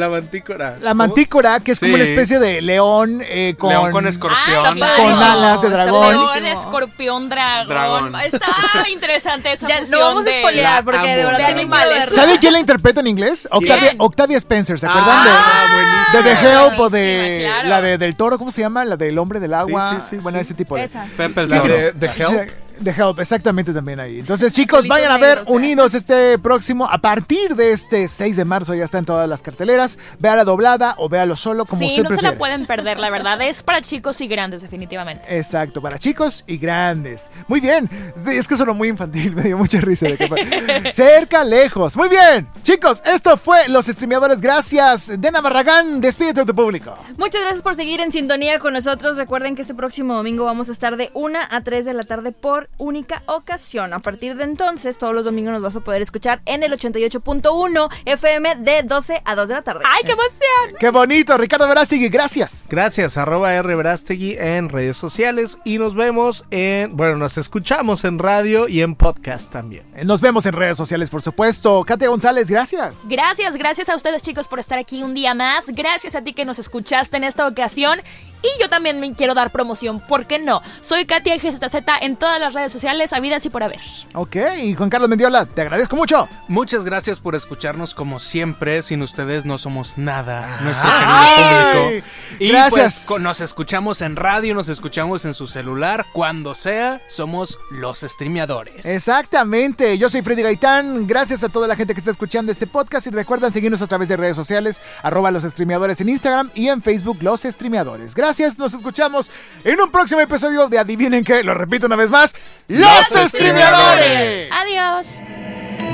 mantícora. la mantícora, que es como una especie de león eh, con... León con Ah, escorpión. Con alas de dragón. León, escorpión, dragón. Dragón. Está interesante esa Ya, no vamos a spoilear porque de verdad amo. verla. ¿Sabe quién la interpreta en inglés? Octavia, Octavia Spencer, ¿se acuerdan Ah, de, buenísimo. De The Help o de claro. la de, del toro? ¿Cómo se llama? La del hombre del agua. Sí, sí, sí, bueno, sí. ese tipo de... Esa. Pepe el La Toro. de, de Help. The Help, exactamente también ahí. Entonces, chicos, vayan a ver Unidos este próximo, a partir de este 6 de marzo, ya está en todas las carteleras. Véala doblada o véalo solo, como Sí, usted no se la pueden perder, la verdad. Es para chicos y grandes, definitivamente. Exacto, para chicos y grandes. Muy bien. Sí, es que sonó muy infantil, me dio mucha risa. De que fue- Cerca, lejos. Muy bien. Chicos, esto fue Los Streameadores. Gracias. Dena Barragán, despídete de tu público. Muchas gracias por seguir en sintonía con nosotros. Recuerden que este próximo domingo vamos a estar de 1 a 3 de la tarde por única ocasión. A partir de entonces, todos los domingos nos vas a poder escuchar en el 88.1 FM de 12 a 2 de la tarde. ¡Ay, qué emoción! Qué bonito. Ricardo Verástegui, gracias. Gracias, arroba R. Verástegui en redes sociales y nos vemos en, bueno, nos escuchamos en radio y en podcast también. Nos vemos en redes sociales, por supuesto. Katia González, gracias. Gracias, gracias a ustedes chicos por estar aquí un día más. Gracias a ti que nos escuchaste en esta ocasión. Y yo también me quiero dar promoción, ¿por qué no? Soy Katia GZZ en todas las redes sociales, habidas y por haber. Ok, y Juan Carlos Mendiola, te agradezco mucho. Muchas gracias por escucharnos como siempre. Sin ustedes no somos nada, nuestro Ay, querido público. Y gracias. pues nos escuchamos en radio, nos escuchamos en su celular, cuando sea, somos los streameadores. Exactamente, yo soy Freddy Gaitán, gracias a toda la gente que está escuchando este podcast y recuerden seguirnos a través de redes sociales, arroba los streameadores en Instagram y en Facebook los streameadores. Gracias, nos escuchamos en un próximo episodio de Adivinen qué, lo repito una vez más, los, Los streameadores. Adiós.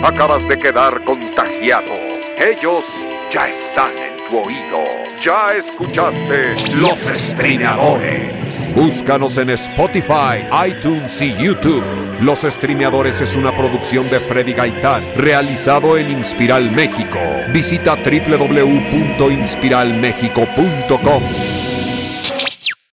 Acabas de quedar contagiado. Ellos ya están en tu oído. Ya escuchaste Los Streameadores. Búscanos en Spotify, iTunes y YouTube. Los Streameadores es una producción de Freddy Gaitán, realizado en Inspiral México. Visita www.inspiralmexico.com.